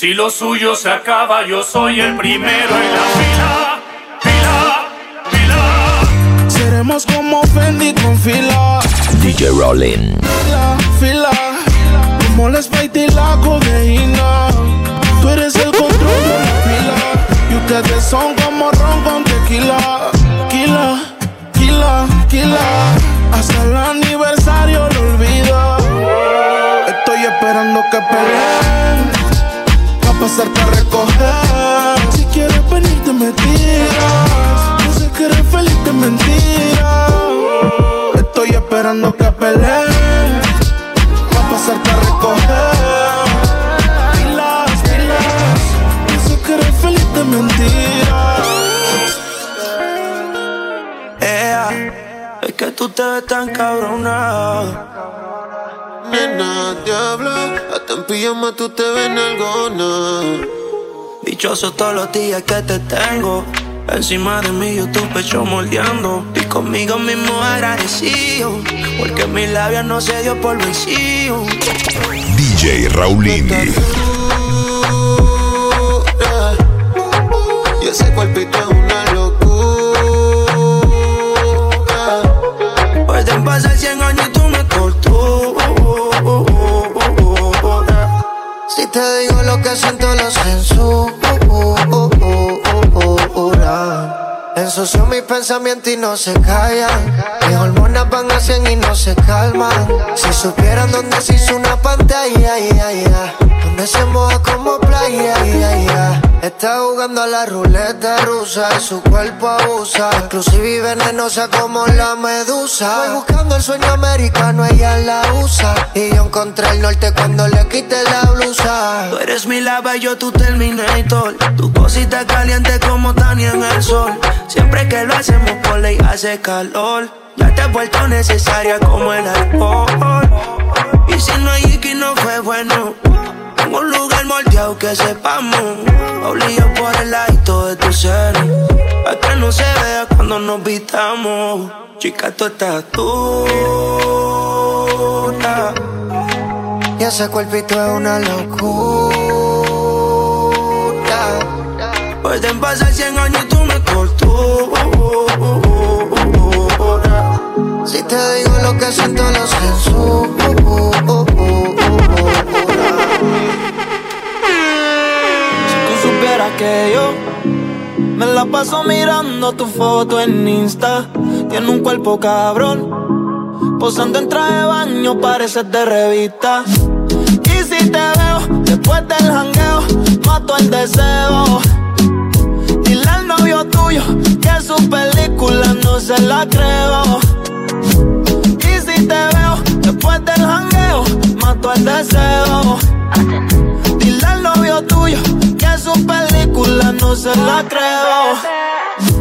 Si lo suyo se acaba, yo soy el primero en la fila. Fila, fila. Seremos como Fendi con fila. DJ Rollin. Fila, fila. Como la Sprite y la codeína. Tú eres el control de la fila. Y ustedes son como ron con tequila. Kila, kila, kila. Hasta el aniversario lo olvido. Estoy esperando que peleen pasarte a recoger. Si quieres venirte me tiras. Sé que eres feliz de mentira. Estoy esperando que peleen. Pa' pasarte a recoger. Pilas, pilas. No sé que eres feliz de mentira. es que tú te ves tan cabrona Nena, diablo, hasta en pijama tú te ves algona. Dichoso todos los días que te tengo. Encima de mí yo tu pecho moldeando. Y conmigo mismo agradecido Porque mi labia no se dio por vencido. DJ Raulini. Y ese cuerpito es una locura. Pueden pasar 100 años y tú me cortó Si te digo lo que siento lo censura Ensució mis pensamientos y no se callan. Mis hormonas van a 100 y no se calman. Si supieran dónde se hizo una pantalla, donde se moja como playa, Está jugando a la ruleta rusa y su cuerpo abusa. Inclusive y venenosa como la medusa. Voy buscando el sueño americano, ella la usa. Y yo encontré el norte cuando le quité la blusa. Tú eres mi lava y yo tu Terminator. Tu cosita caliente como Tania en el sol. Siempre que lo hacemos por ley hace calor. Ya te he vuelto necesaria como el alcohol. Y si no hay Iki no fue bueno. En un lugar moldeado que sepamos. Obligo por el ladito de tu ser. A que no se vea cuando nos vistamos. Chica, tú estás tú. Y ese cuerpito es una locura. Pueden pasar 100 años y tú me cortó. Si te digo lo que siento, la paso mirando tu foto en Insta. Tiene un cuerpo cabrón, posando en traje de baño, pareces de revista. Y si te veo después del jangueo, mato el deseo. Dile al novio tuyo que su película no se la creo. Y si te veo después del jangueo, mato el deseo. Al novio tuyo que su película no se la creo.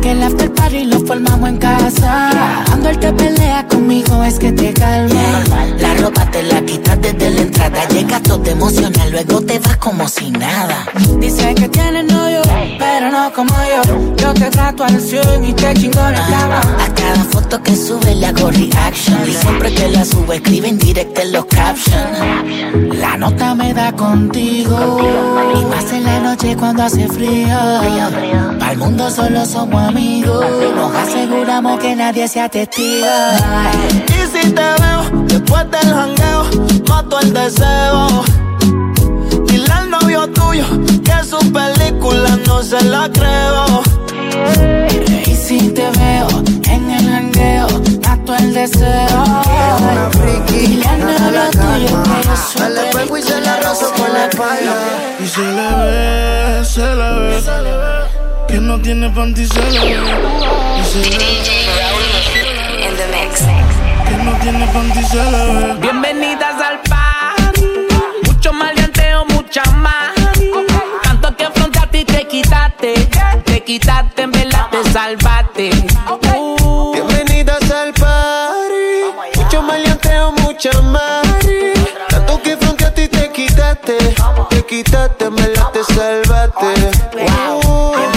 Que el after party lo formamos en casa. Cuando él te pelea conmigo es que te calma. La ropa te la quitas desde la entrada. Llegas todo emocional, luego te vas como si nada. Dice que tienes novio, pero no como yo. Yo te trato al 100 y te chingo en cama. A cada foto que sube le hago reaction. Y siempre que la subo escribe en directo en los captions. La nota me da contigo. Y más en la noche cuando hace frío. Para el mundo solo somos amigos. Nos aseguramos que nadie sea testigo. Y si te veo después del jangueo, mato el deseo. Dile al novio tuyo que su película no se la creo. Y si te veo en el jangueo, mato el deseo. Una friki, Dile al novio tuyo que le pego y se la espalda. Y se le ve, se le ve. Que no tiene panty, se le ve. Y se le ve. Que no tiene panty, se le ve. Bienvenidas al party. Mucho maleanteo, mucha más. Tanto que enfrenté a ti te quitaste. Te quitaste, en verdad te salvaste. Uh. Bienvenidas al party. Mucho maleanteo, mucha mari. Tanto que frente a ti te quitaste. Te quitaste, me la te salvaste. Wow.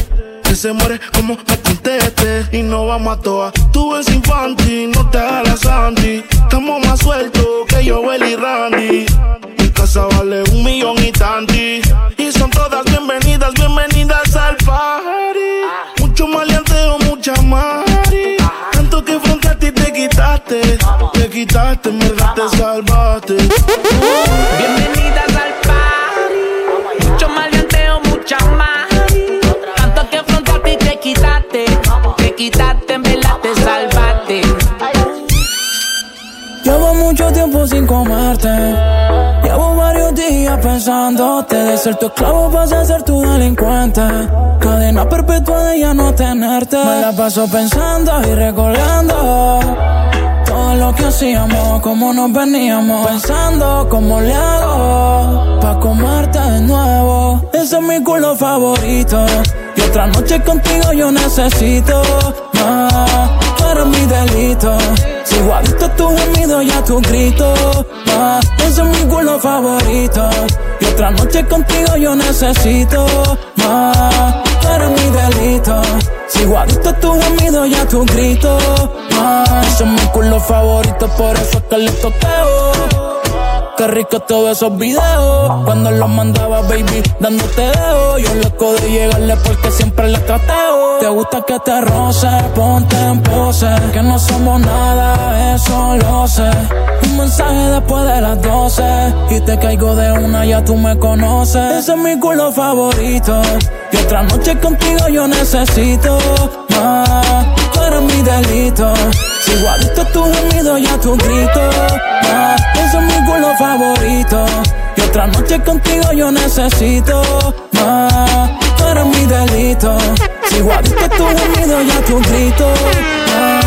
Se muere como me conteste. Y no vamos a toa. Tú eres infantil, no te hagas Sandy. Estamos más sueltos que yo, y Randy. Mi casa vale un millón y tanti. Y son todas bienvenidas, bienvenidas al party. Mucho maleanteo, mucha mari. Tanto que frente a ti te quitaste. Te quitaste, en verdad te salvaste. Bienvenidas quitaste. Te quitaste, en verdad te salvaste. Llevo mucho tiempo sin comerte. Llevo varios días pensándote. De ser tu esclavo vas a ser tu delincuente. Cadena perpetua de ya no tenerte. Me la paso pensando y recordando. Todo lo que hacíamos, cómo nos veníamos. Pensando cómo le hago. Pa' comerte de nuevo. Ese es mi culo favorito. Otra noche contigo yo necesito más. Tú eres mi delito. Sigo adicto a tu gemido y a tu grito. Más. Ese es mi culo favorito. Y otra noche contigo yo necesito más. Tú eres mi delito. Sigo adicto a tu gemido y a tu grito. Más. Ese es mi culo favorito, por eso es que le toqueo. Qué rico todos esos videos. Cuando los mandaba, baby, dándote dedo. Yo loco de llegarle porque siempre le trateo. Te gusta que te roce, ponte en pose. Que no somos nada, eso lo sé. Un mensaje después de las 12. Y te caigo de una, ya tú me conoces. Ese es mi culo favorito. Y otra noche contigo yo necesito más. Tú eres mi delito. A tu gemido y a tu grito. Más. Ese es mi culo favorito. Y otra noche contigo yo necesito más. Tú eres mi delito. Adicto a tu gemido y a tu grito. Más.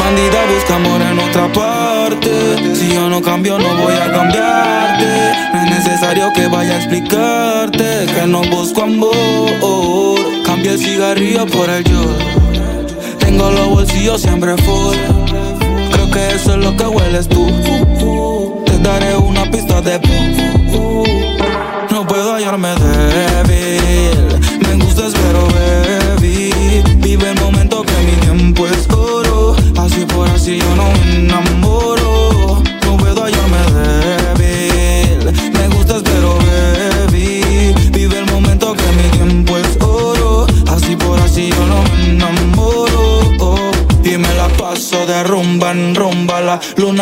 Bandida busca amor en otra parte. Si yo no cambio, no voy a cambiarte. No es necesario que vaya a explicarte que no busco amor. Cambia el cigarrillo por el yo. Tengo los bolsillos siempre full. Eso es lo que hueles tú. Te daré una pista de No puedo hallarme débil. Me gustas pero baby.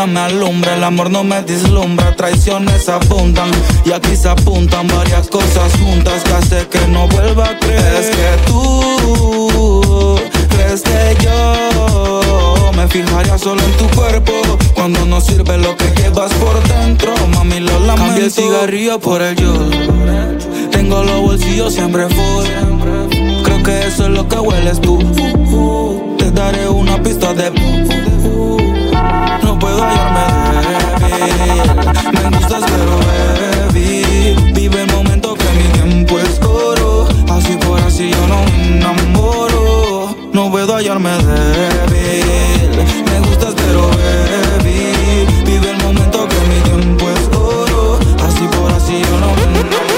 Luna me alumbra, el amor no me deslumbra. Traiciones abundan y aquí se apuntan varias cosas juntas que hace que no vuelva a creer. Es que tú crees que yo me fijaría solo en tu cuerpo cuando no sirve lo que llevas por dentro. Mami, lo lamento. Cambia el cigarrillo por el yo. Tengo los bolsillos siempre full. Creo que eso es lo que hueles tú. Te daré una pista de. Puedo hallarme débil. Me gustas, pero baby. Vive el momento que mi tiempo es oro. Así por así yo no me enamoro. No puedo hallarme débil. Me gustas, pero baby. Vive el momento que mi tiempo es oro. Así por así yo no me enamoro.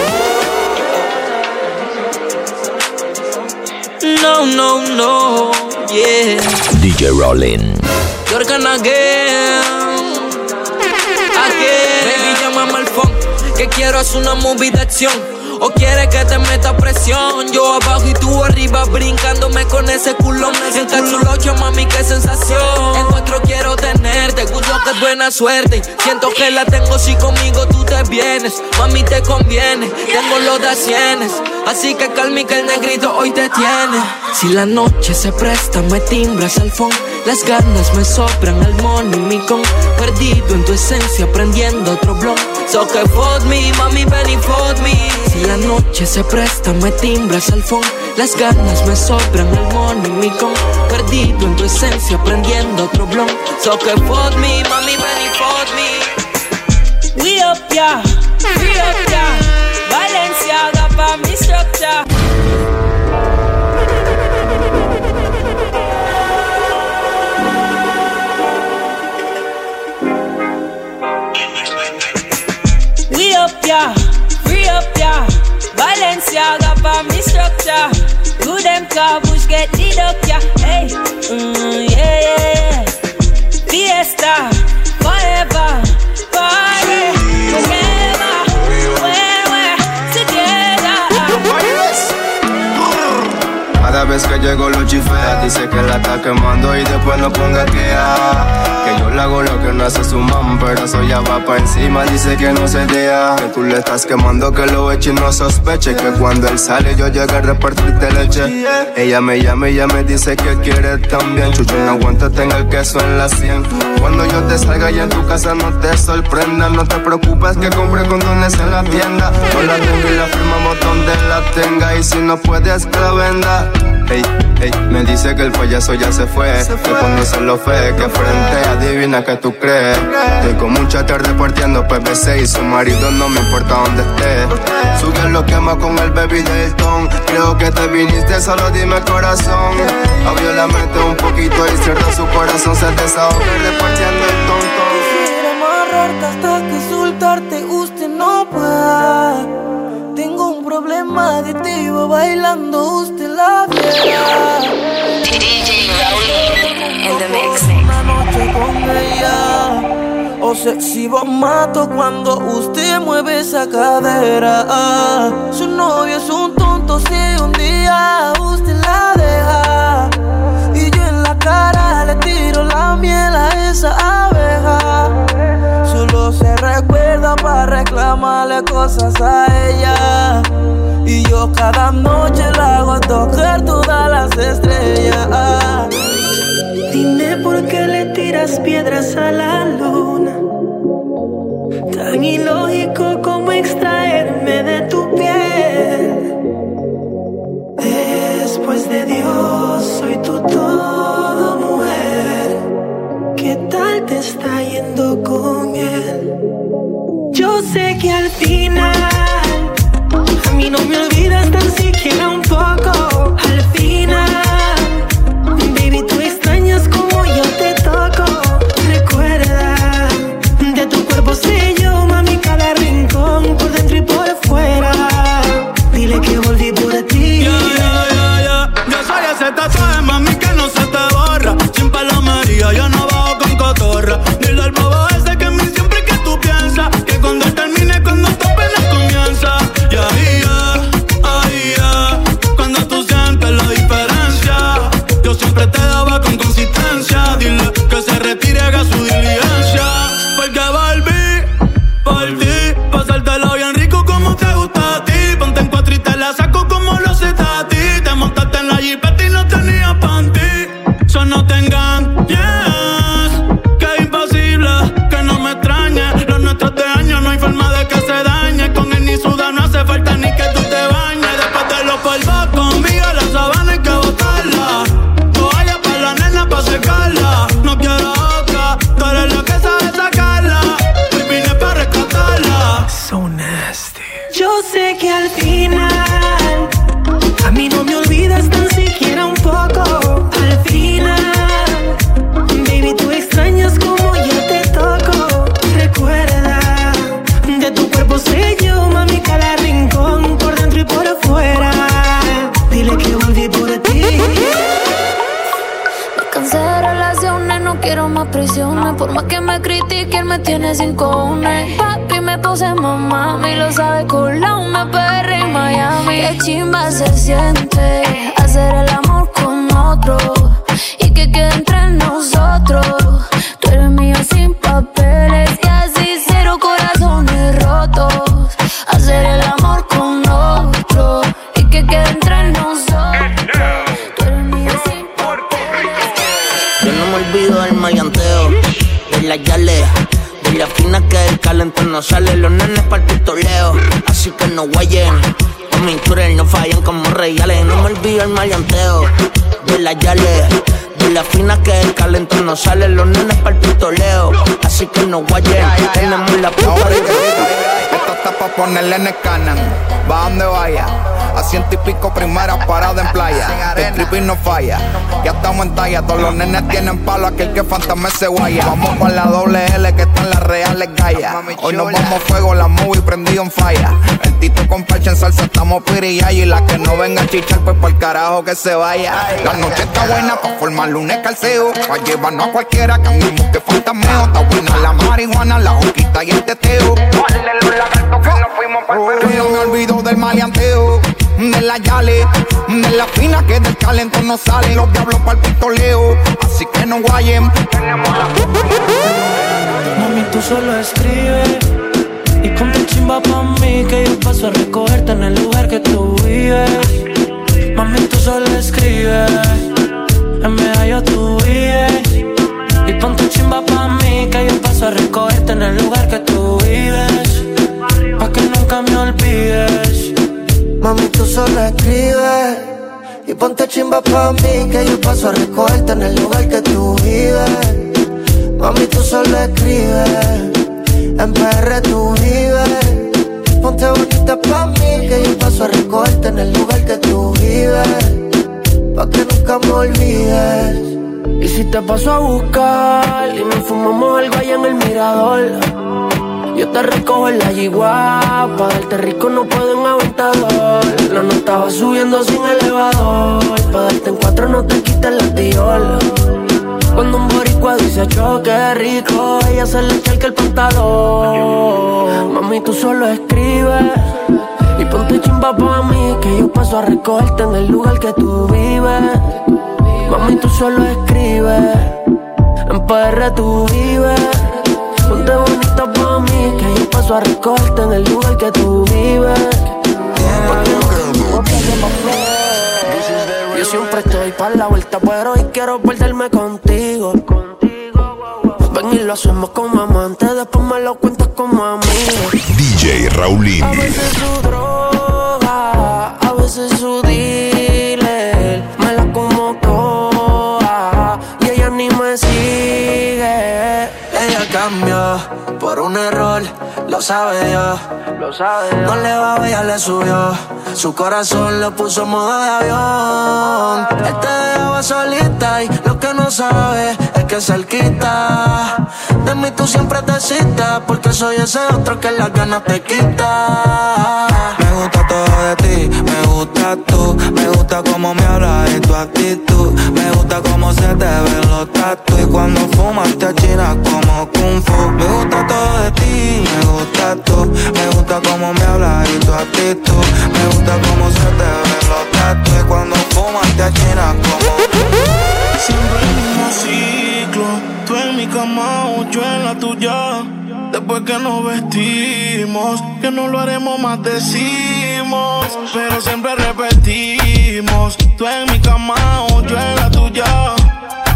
No, no, no, yeah. DJ Rollin. Again. Again. Baby, llámame al phone. Que quiero hacer una movie de acción. O quiere que te meta presión. Yo abajo y tú arriba, brincándome con ese culón. En cachulocho, mami, qué sensación. Encuentro quiero tenerte. Gusto que es buena suerte. Siento que la tengo si conmigo tú te vienes. Mami, te conviene. Tengo los de cienes. Así que calmi que el negrito hoy te tiene. Si la noche se presta, me timbras al phone. Las ganas me sobran al money, mi con. Perdido en tu esencia, prendiendo otro blog. So que fuck me, mami, ven y fuck me. Si la noche se presta, me timbras al phone. Las ganas me sobran, el money, mi con. Perdido en tu esencia, aprendiendo otro blog. So que fuck me, mami, ven y fuck me. We up, yeah, we up, yeah. Valenciaga pa' mi structure. Valenciaga pa' mi structure. Do them car push get up, yeah. Hey, mm, yeah, yeah, yeah. Fiesta, Cada vez que llego lo chifea, dice que la está quemando y después no ponga que ah, Que yo le hago lo que no hace su mam, pero eso ya va pa' encima, dice que no se deja. Que tú le estás quemando, que lo eche y no sospeche. Que cuando él sale yo llego a repartirte leche. Ella me llama y ya me dice que quiere también. Chucho, no aguanta, tenga el queso en la sien. Cuando yo te salga y en tu casa no te sorprenda. No te preocupes que compre condones en la tienda. No la tengo y la firmamos donde la tenga. Y si no puedes, que la venda. Ey, ey, me dice que el payaso ya se fue. Que conoce lo fe, que frente adivina que tú crees. Estoy con mucha tarde partiendo PVC y su marido no me importa dónde esté. Sube lo quema con el baby Dayton. Creo que te viniste, solo dime corazón. Abrió la mente un poquito y cerró su corazón. Se desahoga repartiendo el tonto. Quisiera amarrarte hasta que soltarte usted no pueda. Tengo un problema adictivo bailando usted la O se si vos mato cuando usted mueve esa cadera. Su novio es un tonto si un día usted la deja. Y yo en la cara le tiro la miel a esa abeja. Solo se recuerda para reclamarle cosas a ella. Y yo cada noche la hago tocar todas las estrellas. Dime por qué le tiras piedras a la luna. Tan ilógico como extraerme de tu está yendo con él? Yo sé que al final a mí no me olvidas tan siquiera un no sale, los nenes para el pistoleo. Así que no guayen. Tenemos la puta Esto está pa' ponerle en el canan. Va donde vaya a ciento y pico primera parada en playa. El tripping no falla. Ya estamos en talla. Todos los nenes tienen palo. Aquel que fantasma se guaya. Vamos con la doble L que está en las reales gallas. Hoy nos vamos fuego, la movie prendido en falla. El tito con parche en salsa, estamos pirilla. Y la que no venga a chichar, pues por el carajo que se vaya. La noche está buena pa' formar lunes calceo. Pa' llevarnos a cualquiera que andemos que fantasmeo. Está buena la marihuana, la hoquita y el teteo. No me olvido del maleanteo de la yale, de la fina que del calento no sale, los diablos para el pistoleo, así que no guayen. Mami, tú solo escribes y ponte chimba pa' mí que yo paso a recogerte en el lugar que tú vives. Mami, tú solo escribes, en medallo tú vives. Y ponte chimba pa' mí que yo paso a recogerte en el lugar que tú vives. Pa' que nunca me olvides. Mami, tú solo escribes y ponte chimba pa' mí que yo paso a recogerte en el lugar que tú vives. Mami, tú solo escribes, en PR tú vives. Ponte bonita pa' mí que yo paso a recogerte en el lugar que tú vives. Pa' que nunca me olvides. Y si te paso a buscar y nos fumamos algo allá en el mirador. Yo te recojo en la yigua, pa' darte rico no puedo en aventador. La nota va subiendo sin elevador, pa' darte en cuatro no te quites la tiola. Cuando un boricua dice choque rico, ella se le echa el pantalón. Mami, tú solo escribes y ponte chimba pa' mí, que yo paso a recogerte en el lugar que tú vives. Mami, tú solo escribes, en PR tú vives. Ponte bonita pa' mí, que yo paso a recogerte en el lugar que tú vives. Yo siempre estoy para la vuelta, pero hoy quiero perderme contigo. Ven y lo hacemos como amantes, después me lo cuentas como amigo. DJ Raulín. A veces su droga, a veces su lo sabe Dios. Lo sabe No le va ya le subió. Su corazón lo puso en modo de avión. Él te dejaba solita y lo que no sabe que cerquita. De mí tú siempre te citas, porque soy ese otro que las ganas te quita. Me gusta todo de ti, me gusta tú, me gusta cómo me hablas y tu actitud, me gusta cómo se te ven los tatu y cuando fumas te achinas como kung fu. Me gusta todo de ti, me gusta tú, me gusta cómo me hablas y tu actitud, me gusta cómo se te ven los tatu y cuando fumas te achinas como tú en mi yo en la tuya. Después que nos vestimos, que no lo haremos más decimos, pero siempre repetimos. Tú en mi cama yo en la tuya.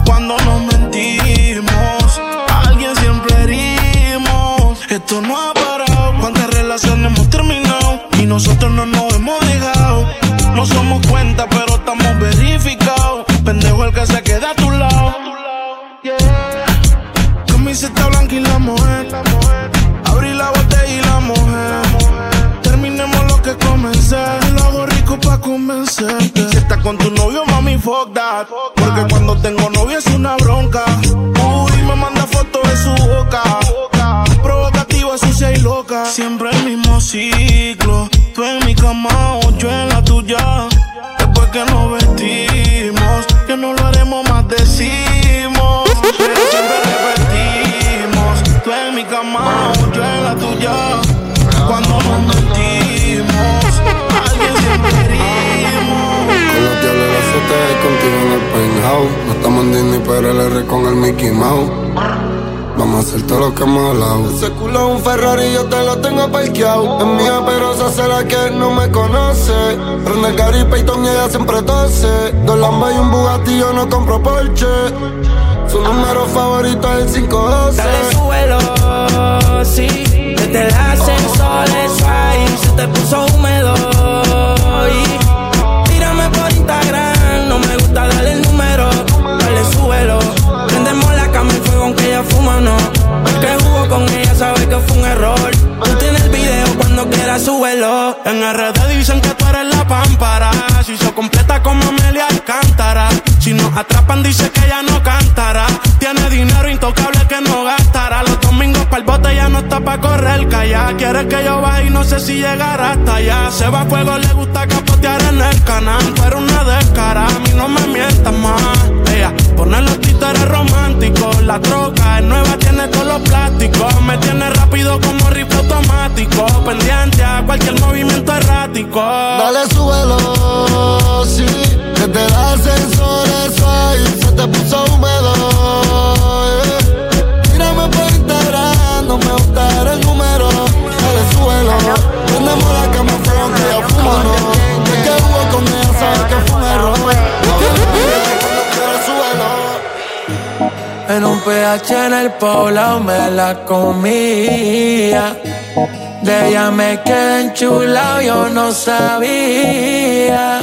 Cuando nos mentimos, alguien siempre herimos. Esto no ha parado, cuántas relaciones hemos terminado y nosotros no con tu novio, mami, fuck that. Porque cuando tengo novio es una bronca. Uy, me manda fotos de su boca. Provocativa, sucia y loca. Siempre el mismo ciclo. El. No estamos en Disney, pero el R con el Mickey Mouse. Vamos a hacer todo lo que hemos hablado. Ese culo es un Ferrari, yo te lo tengo parqueado. Es mía, pero se hace la que no me conoce. Prende el Gary Payton y ella siempre tose. Dos Lambas y un Bugatti, yo no compro Porsche. Su número favorito es el 512. Dale suelo, sí. Desde el ascensor es ahí. Se te puso húmedo. Aunque ella fuma, no. El que jugó con ella sabe que fue un error. Tú tienes el video cuando quieras súbelo. En RD dicen que tú eres Si se completa como Amelia Alcántara. Si nos atrapan, dice que ella no cantará. Tiene dinero intocable que no gastará. Los domingos para el bote ya no está pa' correr calla. Quiere que yo vaya y no sé si llegará hasta allá. Se va a fuego, le gusta capotear en el canal. Pero una descara, a mí no me mientas más. Ella pone los títeres románticos. La troca es nueva, tiene todos los plásticos. Me tiene rápido como rifle automático. Pendiente a cualquier movimiento errático. Dale, súbelo, sí. Desde el ascensor eso ahí se te puso húmedo. eh. Tírame por Instagram, no me gusta el número. Dale, súbelo. Prendemos la cama fuego aunque ella fuma, no. El que jugó con ella sabe que fue un error. Cuando quieras, súbelo. En un PH en el poblado me la comía. De ella me quedé enchulado, yo no sabía.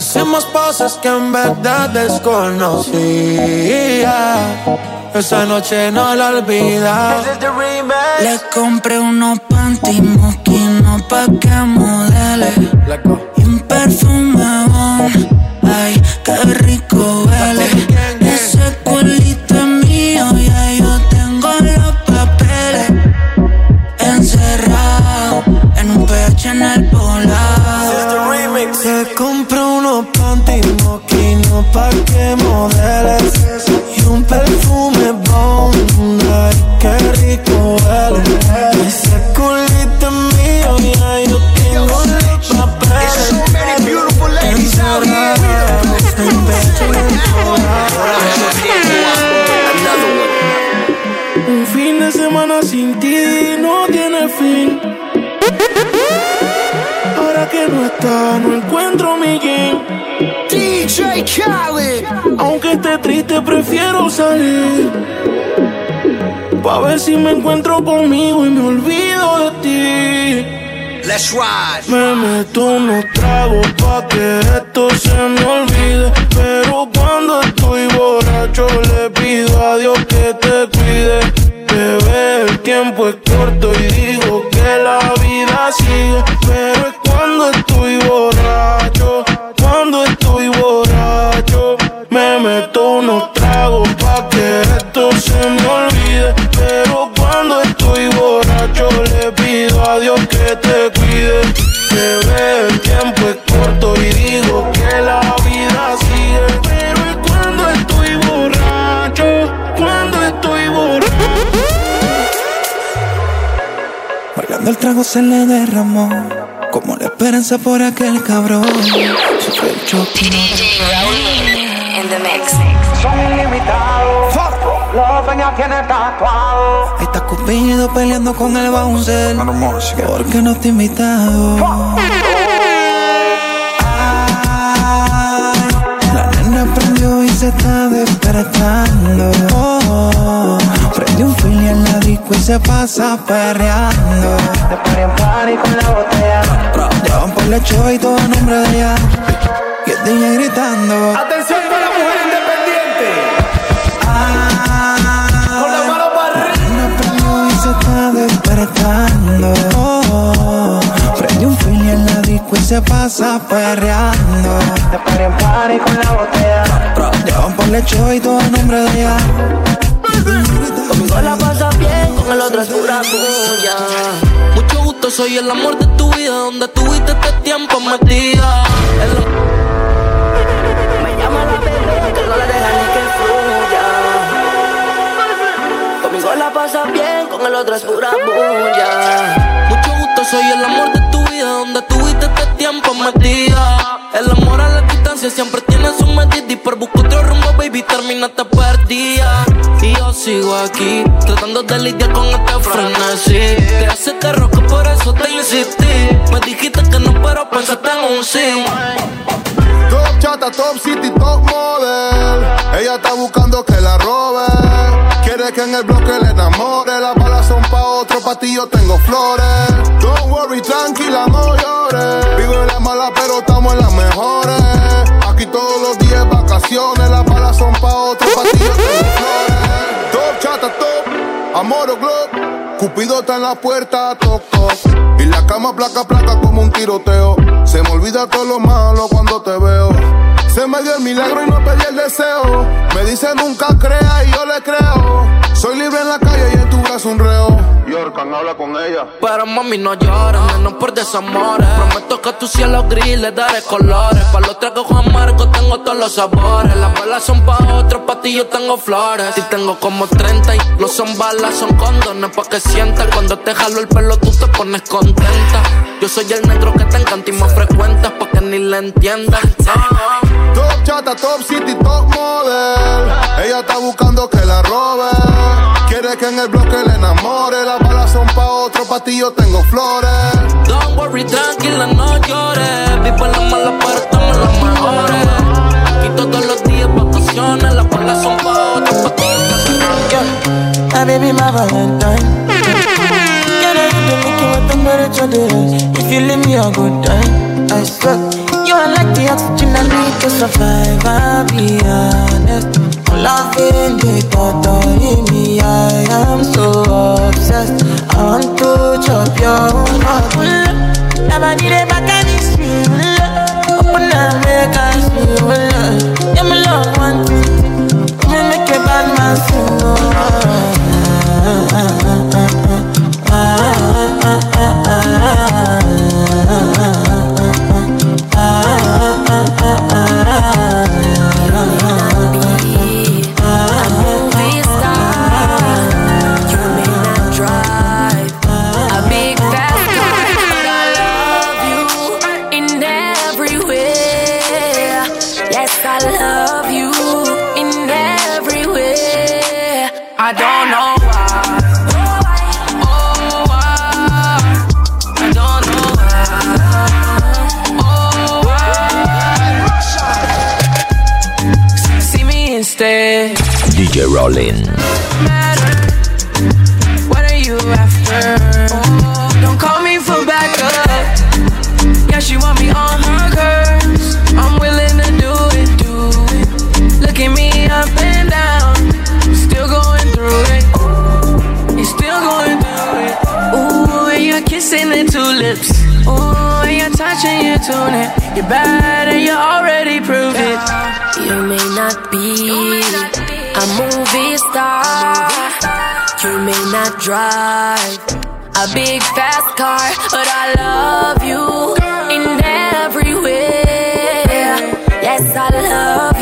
Hicimos cosas que en verdad desconocía. Esa noche no la olvida. Le compré unos panty moquinos pa' que modele Y un perfume bon, ay, qué rico panty moquinos pa' que modeles Y un perfume bon, ay, qué rico huele No encuentro mi game. DJ Khaled. Aunque esté triste, prefiero salir. Pa' ver si me encuentro conmigo y me olvido de ti. Let's ride. Me meto unos tragos pa' que esto se me olvide. Pero cuando estoy borracho le pido a Dios que te cuide. Bebé, el tiempo es corto y digo que la vida sigue. Pero es cuando estoy borracho, cuando estoy borracho. Me meto unos tragos pa' que esto se me olvide. Pero cuando estoy borracho le pido a Dios que te cuide. Bebé, el tiempo es corto y digo que la vida sigue. Pero es cuando estoy borracho, cuando estoy borracho. Bailando el trago se le derramó. Como la esperanza por aquel cabrón. Sufre el choque. In the mix. Son ilimitados. Los sueños tienen tatuado. Ahí está Cupido peleando con el bouncer. Porque no te he invitado. Ay, La nena prendió y se está despertando. Oh, Prende un fili en la disco y se pasa perreando. La y todo a nombre de ella. Y el DJ gritando. Atención con la mujer independiente. Con la mano para arriba. Y se está despertando. Oh, Prende un fili en la disco y se pasa perreando. De party en party con la botella. Llevan por la show y todo a nombre de ella. Conmigo la pasas bien, con el otro es pura tuya. Soy el amor de tu vida. Donde tuviste este tiempo metida. En lo- Me llama la bebé, que no la deja ni que fluya. Conmigo la pasas bien, con el otro es pura bulla. Mucho gusto, soy el amor de tu vida. Donde tuviste este tiempo metida. El amor a la distancia siempre tiene su medida. Y por buscar otro rumbo, baby, terminaste perdida. Y yo sigo aquí, tratando de lidiar con este frenesí. Te hace terror que por eso te insistí. Me dijiste que no, pero pensaste en un sí. Top chata, top city, top model. Ella está buscando que la robe. Quiere que en el bloque le enamore. Las balas son pa' otro, pa' yo tengo flores. Don't worry, tranquila, no glow. Cupido está en la puerta, toco. Y la cama placa, placa como un tiroteo. Se me olvida todo lo malo cuando te veo. Se me dio el milagro y no pedí el deseo. Me dice nunca crea y yo le creo. Soy libre en la calle y en tu brazo un reo. Yorkan, habla con ella. Pero mami no llores, menos por desamores. Prometo que tu cielo gris le daré colores. Pa' los tragos Juan Marco tengo todos los sabores. Las balas son pa' otros, pa' ti yo tengo flores. Y tengo como 30 y no son balas, son condones pa' que sientas. Cuando te jalo el pelo tú te pones contenta. Yo soy el negro que te encanta y más frecuentas pa' que ni le entiendas. Top chata, top city, top model. Ella está buscando que la robe. Quiere que en el bloque le enamore. Las balas son pa' otro, pa' ti yo tengo flores. Don't worry, tranquila, no llores. Vivo en la mala, pero estamos en las mejores. Aquí todos los días vacaciones. Las balas son pa' otro, pa' ti yo tengo baby, my Valentine. Can I do make you what temperature is? If you leave me a good time, I swear. You are like the oxygen I need to survive. I'll be honest. Loving the thought of me, I am so obsessed. I want to chop your heart. Never need a back and it's real. Open up, make us feel. Yeah, DJ Rollin. What are you after? Don't call me for backup. Yeah, she want me on her curves. I'm willing to do it, do it. Look at me up and down. Still going through it. You're still going through it. Ooh, and you're kissing the tulips. Ooh, and you're touching your tunic. You're bad and you already proved it. You may not You may not drive a big fast car, but I love you in every way. Yes, I love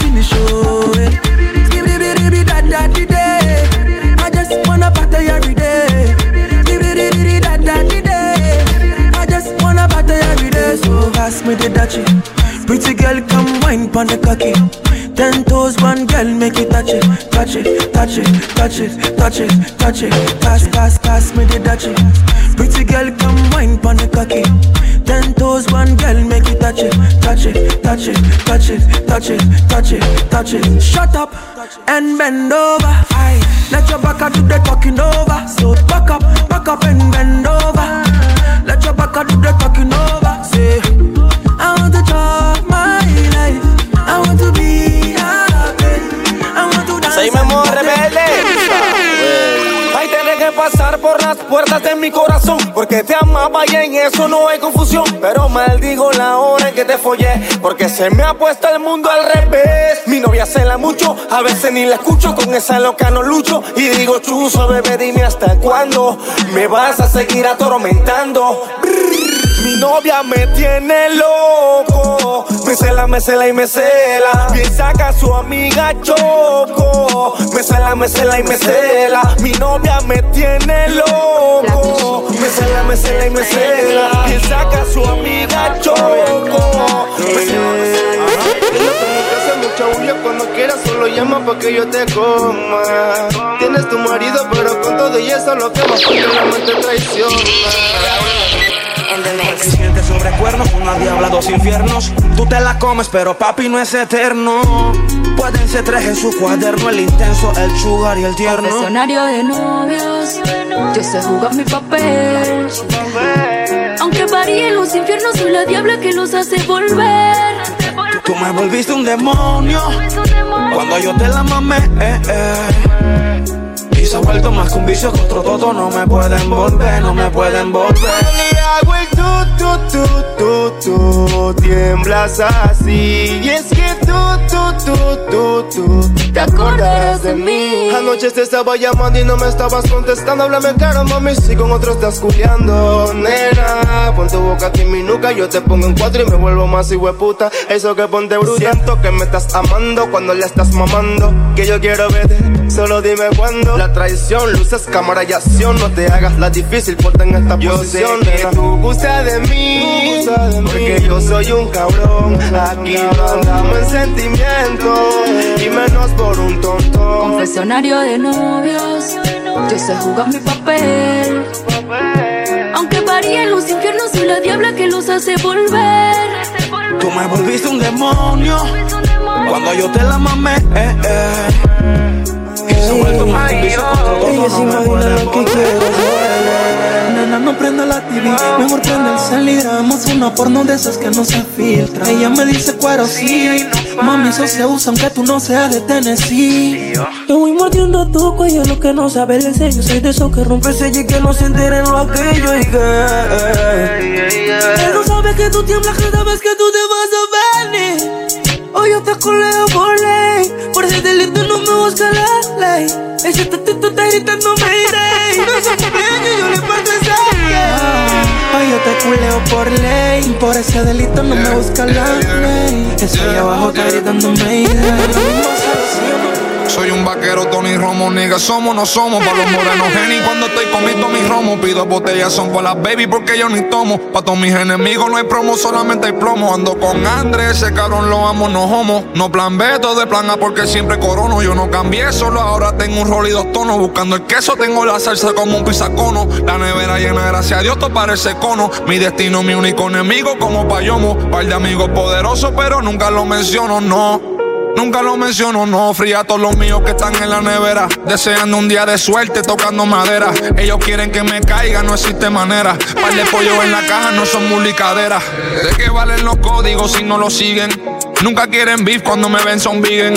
finish, oh. Skibidi-bidi-bidi, da da di day. I just wanna party every day. Skibidi-bidi-bidi, da da di day. I just wanna party every day. So me the dachi. Pretty girl, come wine pon the cocky. Ten toes, one girl, make it touch it, touch it, touch it, touch it, touch it, touch it. Pass, pass, pass me the dachi. Pretty girl, come wine pon the cocky. Ten toes, one girl, make it touch it, touch it, touch it, touch it, touch it, touch it, touch it. Shut up and bend over. Aye. Let your back do the talking over. So back up, back up and bend over. Let your back do the talking over. Puertas de mi corazón. Porque te amaba y en eso no hay confusión. Pero maldigo la hora en que te follé. Porque se me ha puesto el mundo al revés. Mi novia cela mucho, a veces ni la escucho. Con esa loca no lucho. Y digo, chuzo, bebé, dime hasta cuándo me vas a seguir atormentando. Mi novia me tiene loco. Me cela, me cela y me cela. Bien saca a su amiga Choco. Me cela, me cela y me cela. Mi novia me tiene loco. Me cela, me cela y me cela. Bien saca a su amiga Choco. Cuando quieras solo llama pa' que yo te coma Tienes tu marido pero con todo y eso lo que más porque la mente traiciona Presidente sobre cuernos, una diabla, dos infiernos. Tú te la comes, pero papi no es eterno. Pueden ser tres en su cuaderno, el intenso, el sugar y el tierno. Confesionario de novios, yo sé jugar mi papel. Aunque varíen los infiernos, soy la diabla que los hace volver. Tú me volviste un demonio cuando yo te la mamé. Eh, eh. Se ha vuelto más que un vicio que otro toto. No me pueden volver, no me pueden volver. Le hago el tu, tu, tu, tu, Tiemblas así. Y es que tú, tú, tú, tú, tú Te acordarás de mí. Anoche te estaba llamando y no me estabas contestando. Háblame claro, mami, si con otros estás culiando Nena, pon tu boca aquí en mi nuca Yo te pongo en cuatro y me vuelvo más puta. Eso que ponte bruta Siento que me estás amando cuando le estás mamando. Que yo quiero verte, solo dime cuándo. La traición, luces, cámara y acción No te hagas la difícil, ponte en esta Yo posición sé que tú gusta de mí Porque yo soy un cabrón Aquí no andamos en sentimientos Y menos por un tonto Confesionario de novios, yo sé jugar mi papel. Aunque varíen los infiernos, soy la diabla que los hace volver. Tú me volviste un demonio cuando yo te la mamé. Eh, eh. Se más. Ella se imagina lo que hacer. Nena, no prenda la TV, mejor prende el cel y grabamos una porno de esas que no se filtra. Ella me dice cuero sí, mami eso se usa aunque tú no seas de Tennessee. Yo voy mordiendo tu cuello, lo que no sabe el sello. Soy de esos que rompe el sello y que no se enteren lo aquello y que. Él no sabe que tú tiemblas cada vez que tú te vas a venir. Hoy yo te coleo por ley. Por ese delito no me busca la ley. Ese tatito está gritando Mayday. No es un cumpleaños, yo le parto esa Hoy yo te culeo por ley. Por ese delito no me busca la ley. Ese ahí abajo está gritando Mayday. Soy un vaquero, Tony Romo, nigga, somos, no somos. Pa' los morenos geni Cuando estoy comiendo mis romos, pido botellas, son por las baby porque yo ni tomo. Pa' todos mis enemigos no hay promo, solamente hay plomo. Ando con Andrés, ese cabrón lo amo, no homo. No plan B, todo de plan A porque siempre corono. Yo no cambié, solo ahora tengo un rol y dos tonos. Buscando el queso, tengo la salsa como un pisacono. La nevera llena, gracias a Dios, todo parece cono. Mi destino, mi único enemigo como payomo. Par de amigos poderosos, pero nunca lo menciono, no Nunca lo menciono, no. Fría a todos los míos que están en la nevera. Deseando un día de suerte, tocando madera. Ellos quieren que me caiga, no existe manera. Par de pollo en la caja, no son mulicaderas. ¿De qué valen los códigos si no los siguen? Nunca quieren beef cuando me ven son vegan.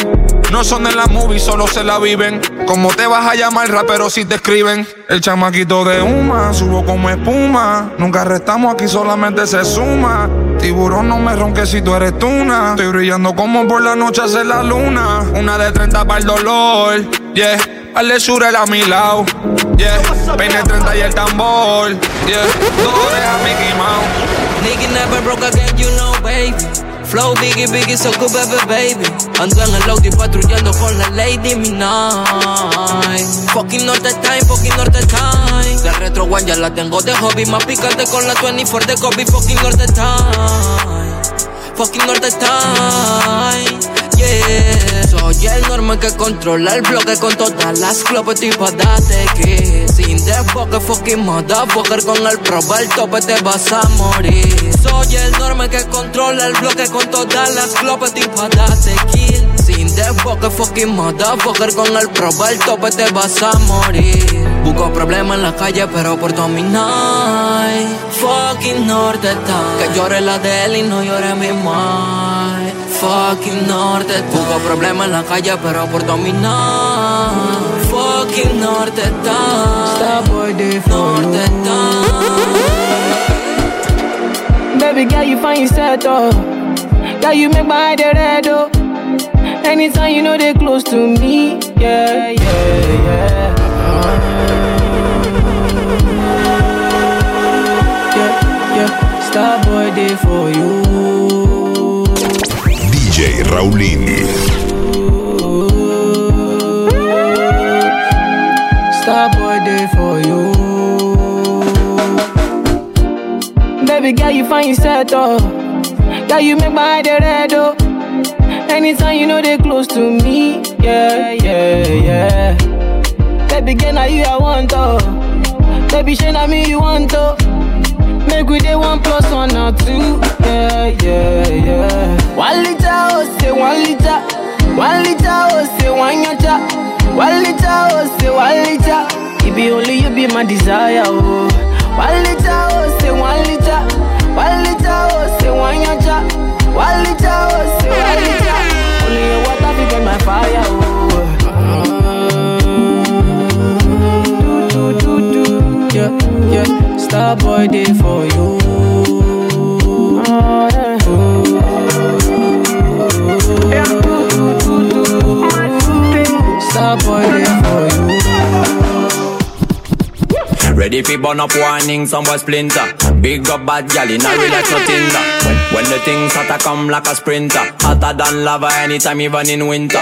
No son de la movie, solo se la viven. ¿Cómo te vas a llamar rapero si te escriben? El chamaquito de Uma, subo como espuma. Nunca restamos aquí, solamente se suma. Tiburón, no me ronques si tú eres tuna. Estoy brillando como por la noche hace la luna. Una de 30 para el dolor, yeah. Al Shurel a mi lado, yeah. Peine 30 y el tambor, yeah. Dos orejas Mickey Mouse. Nigga never broke again, you know, baby. Flow biggie, biggie, so good, baby, baby. Ando en el Audi patrullando con la Lady Midnight. Fucking Norte Time, fucking Norte Time. De retro one ya la tengo de hobby. Más picante con la 24 de Kobe. Fucking Norte Time. Fucking Norte Time. Yeah. Soy el normal que controla el bloque con todas las clopes tipo date que Sin desboque fucking motherfucker con el proba el tope te vas a morir. Soy el normal que controla el bloque con todas las clopes tipo date kill Sin desboque fucking motherfucker con el proba el tope te vas a morir. Busco problemas en la calle pero por mi night. Fucking Norte Town Que llore la de él y no llore mi mind Fucking Norte Town Busco problemas en la calle pero por mi night Fucking Norte Starboy day Norte Town Baby girl, you find yourself though. Girl, you make my head red oh. Anytime you know they close to me, yeah, yeah, yeah. Yeah, yeah. Star day for you. DJ Raulín. Starboy day for you. Baby girl, you find yourself oh. Girl, you make my dey red oh. Anytime you know they close to me, yeah, yeah, yeah. Baby girl, now you I want oh. Baby, shey na me you want oh. Make we dey one plus one or two, yeah, yeah, yeah. One liter oh, say one liter. One liter oh, say one yacha. One liter oh, say one liter. It be only you be my desire oh. One liter oh, say one liter. One liter oh, say one yacha. One liter oh, say one liter. Only your water fi get my fire oh. Mm, do do do do, yeah yeah. Starboy day for you. Starboy day for you. Ready fi burn up warning, some boy splinter. Big up bad gal in a no tinder. When, when the things hotter come like a sprinter, hotter than lava anytime even in winter.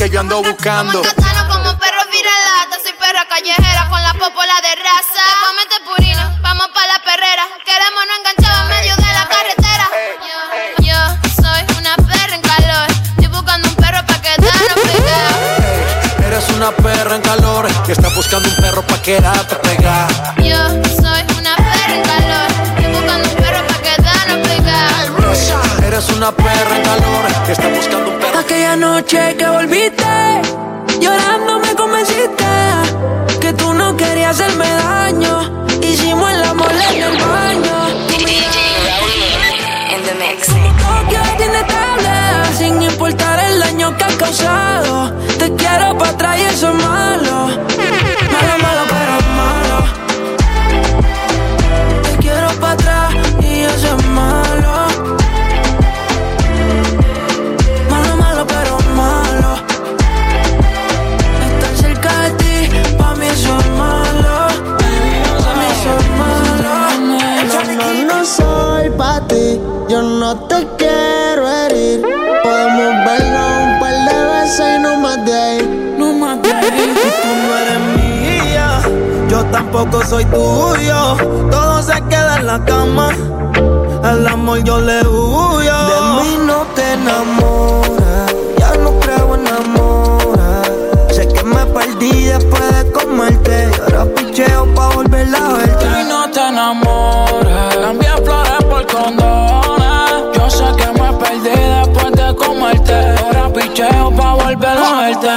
Que yo ando buscando. Catano como perro viralata, soy perra callejera con la popola de raza. Te comete purina, vamos pa' la perrera. Queremos no enganchado en medio de la carretera. Yo, yo soy una perra en calor. Estoy buscando un perro pa' quedarnos pegados. Eres una perra en calor que está buscando un perro pa' quedarte pegada. Yo soy una perra en calor. Estoy buscando un perro pa' quedarnos pegados. Eres una perra en calor que está buscando un perro. Aquella noche que volviste, llorando me convenciste que tú no querías hacerme daño. Hicimos el amor en el baño. In the mix. Tokio tabla, sin importar el daño que has causado. Te quiero para atrás y eso es. Malo, no te quiero herir. Podemos vernos un par de veces y no más de ahí. No más de ahí. Tú no eres mía, yo tampoco soy tuyo. Todo se queda en la cama. El amor yo le huyo. De mí no te enamoras, ya no creo en amor. Sé que me perdí después de comerte. Y ahora picheo pa' volver a verte. Y no te enamores, cambié flores por condones. Picheo pa' volver a verte.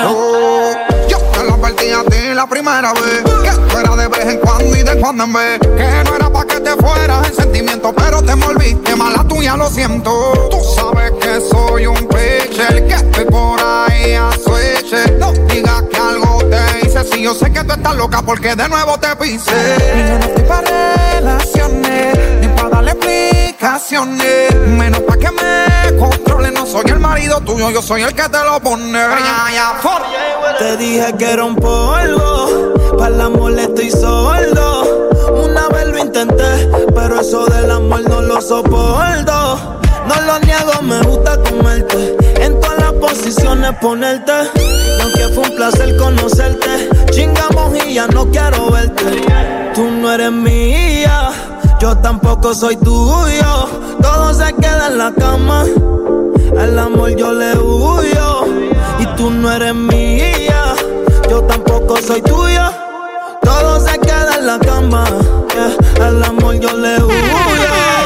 Yo te lo advertí a ti la primera vez. Que fuera de vez en cuando y de cuando en vez. Que no era pa' que te fueras en sentimiento Pero te envolviste, mala tuya, lo siento. Tú sabes que soy un pitcher Que estoy por ahí a switcher No digas que algo te hice Si yo sé que tú estás loca porque de nuevo te pisé Y yo no estoy pa' relaciones explicaciones Menos pa' que me controle No soy el marido tuyo, yo soy el que te lo pone. Te dije que era un polvo, para el amor estoy sordo. Una vez lo intenté, pero eso del amor no lo soporto. No lo niego, me gusta comerte. En todas las posiciones ponerte. Y aunque fue un placer conocerte, chingamos y ya no quiero verte. Tú no eres mía, yo tampoco soy tuyo. Todo se queda en la cama. El amor yo le huyo y tú no eres mía. Yo tampoco soy tuya. Todo se queda en la cama. yeah. El amor yo le huyo.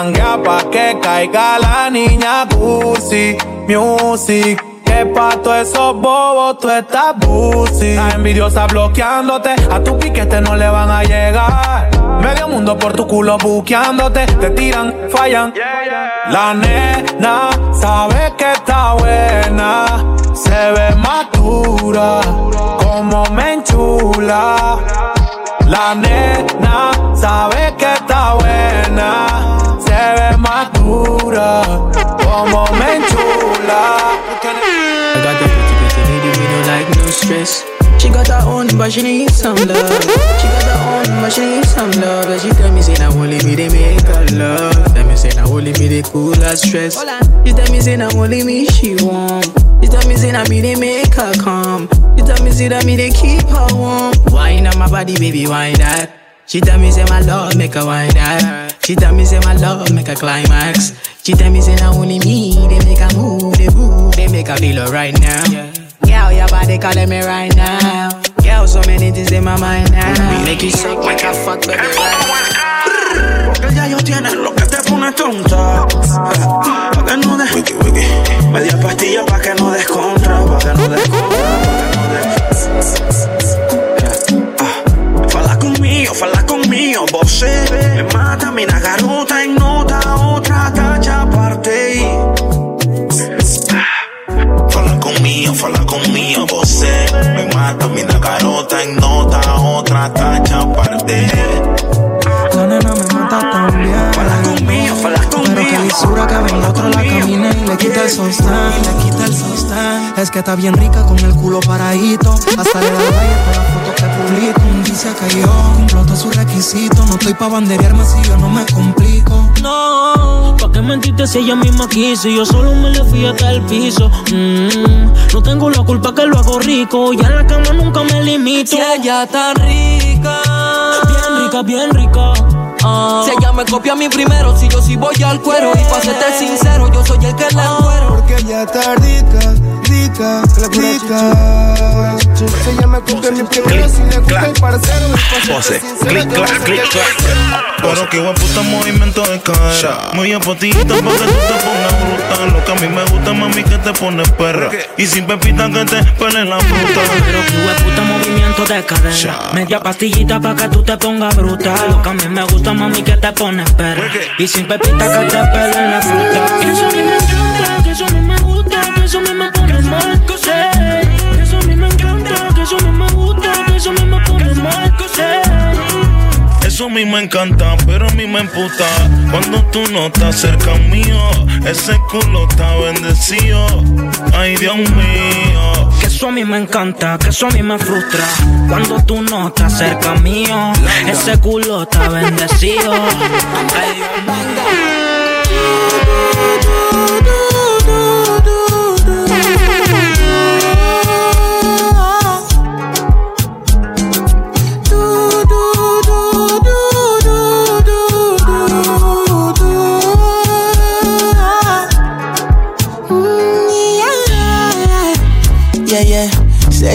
Janguea pa' que caiga la niña cursi. Music, que pa' todos esos bobos tú estás pussy. La envidiosa bloqueándote, a tu piquete no le van a llegar. Medio mundo por tu culo buqueándote, te tiran, fallan. La nena sabe que está buena, se ve madura, como me enchula. La nena sabe que está buena, se ve madura, como me enchula. I got the pretty, pretty lady with no like no stress. She got her own, but she need some love. She got her own, but she need some love. And she tell me say now only me they make her love. Tell me say now only me they cool her stress. She tell me say now only me she want. She tell me say now me they make her calm. She tell me say that me they keep her warm. Wine on my body, baby, wine that. She tell me say my love make her wine that. She tell me say my love make her climax. She tell me say now only me they make her move, they move, they make her feel alright now. Girl, your body calling me right now. Girl, so many things in my mind now. Make you suck, make her fuck, baby, right Porque ya yo tienes lo que te pone tonta. Pa' que no des. Media pastilla pa' que no des contra. Pa' que no des contra. Pa' que no conmigo, você Me mata, mina garota en nota Otra tacha aparte Fala conmigo, fala conmigo, você Me mata, mina garota en nota Otra tacha aparte. La nena me mata también. Fala conmigo, fala conmigo Que venga otro la camine y le quita el sostén. Le quita el sostén. Es que está bien rica con el culo paradito. Hasta le da like con la foto que publico. Dice que yo cumplo todos sus requisitos. No estoy pa' banderearme si yo no me complico. No, ¿pa' qué mentirte si ella misma quiso? Yo solo me le fui hasta el piso. Mm, no tengo la culpa que lo hago rico. Ya en la cama nunca me limito. Si ella está rica, bien rica, bien rica. Ah. Si ella me copia a mí primero, si yo sí voy al cuero. Y pa' serte sincero, yo soy el que la encuero. Porque ella está rica, rica, rica. Si ella me copia a mí primero, si le gusta el parcero. Pose, clic, clac, clic, clac. Pero que puta movimiento de cadera. Muy apotita para que tú te pongas bruta. Lo que a mí me gusta, mami, que te pones perra. Y sin pepita que te pele la fruta. Pero que puta movimiento de cadera. Media pastillita pa' que tú te pongas bruta. Lo que a mí me gusta, mami, que te pones perra. Y sin pepita que te pelen la fruta. Eso a mí me eso mí me gusta, que eso mí me pone mal. Sé. Eso a mí me encanta, pero a mí me emputa Cuando tú no estás cerca mío Ese culo está bendecido Ay, Dios mío Que eso a mí me encanta, que eso a mí me frustra. Cuando tú no estás cerca mío, ese culo está bendecido. Ay, Dios Yeah,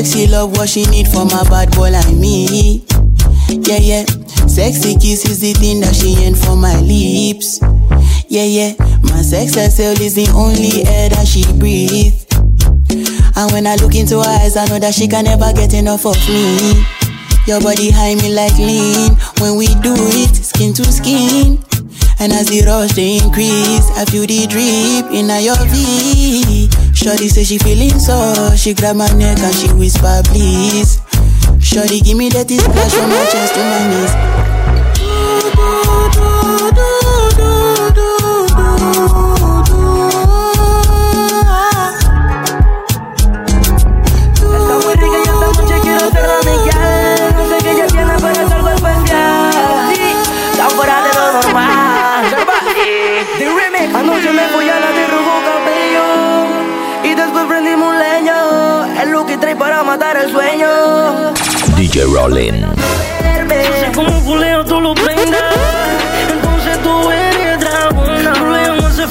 Sexy love what she need from a bad boy like me. Yeah, yeah. Sexy kiss is the thing that she ain't for my lips. Yeah, yeah. My sex herself is the only air that she breathes. And when I look into her eyes, I know that she can never get enough of me. Your body high me like lean. When we do it, skin to skin. And as the rush they increase, I feel the drip in your V. Shorty say she feeling so, she grab my neck and she whisper please. Shorty give me that splash from my chest to my knees.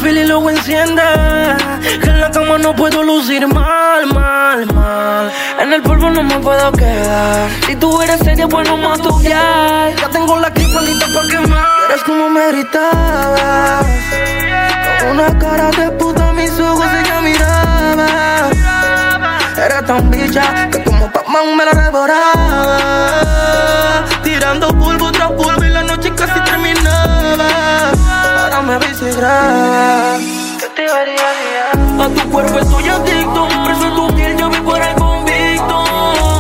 Feel y luego encienda. Que en la cama no puedo lucir mal, mal, mal. En el polvo no me puedo quedar. Si tú eres seria, bueno, más ya. Ya tengo la clipa lista pa' quemar. Eres como me gritabas. Con una cara de puta, mis ojos ella miraba. Tan bicha que como Pac-Man me la devoraba. Tirando polvo tras polvo y la noche casi terminaba. Ahora me graba. ¿Qué te haría? A tu cuerpo estoy adicto, preso en tu piel yo por el convicto.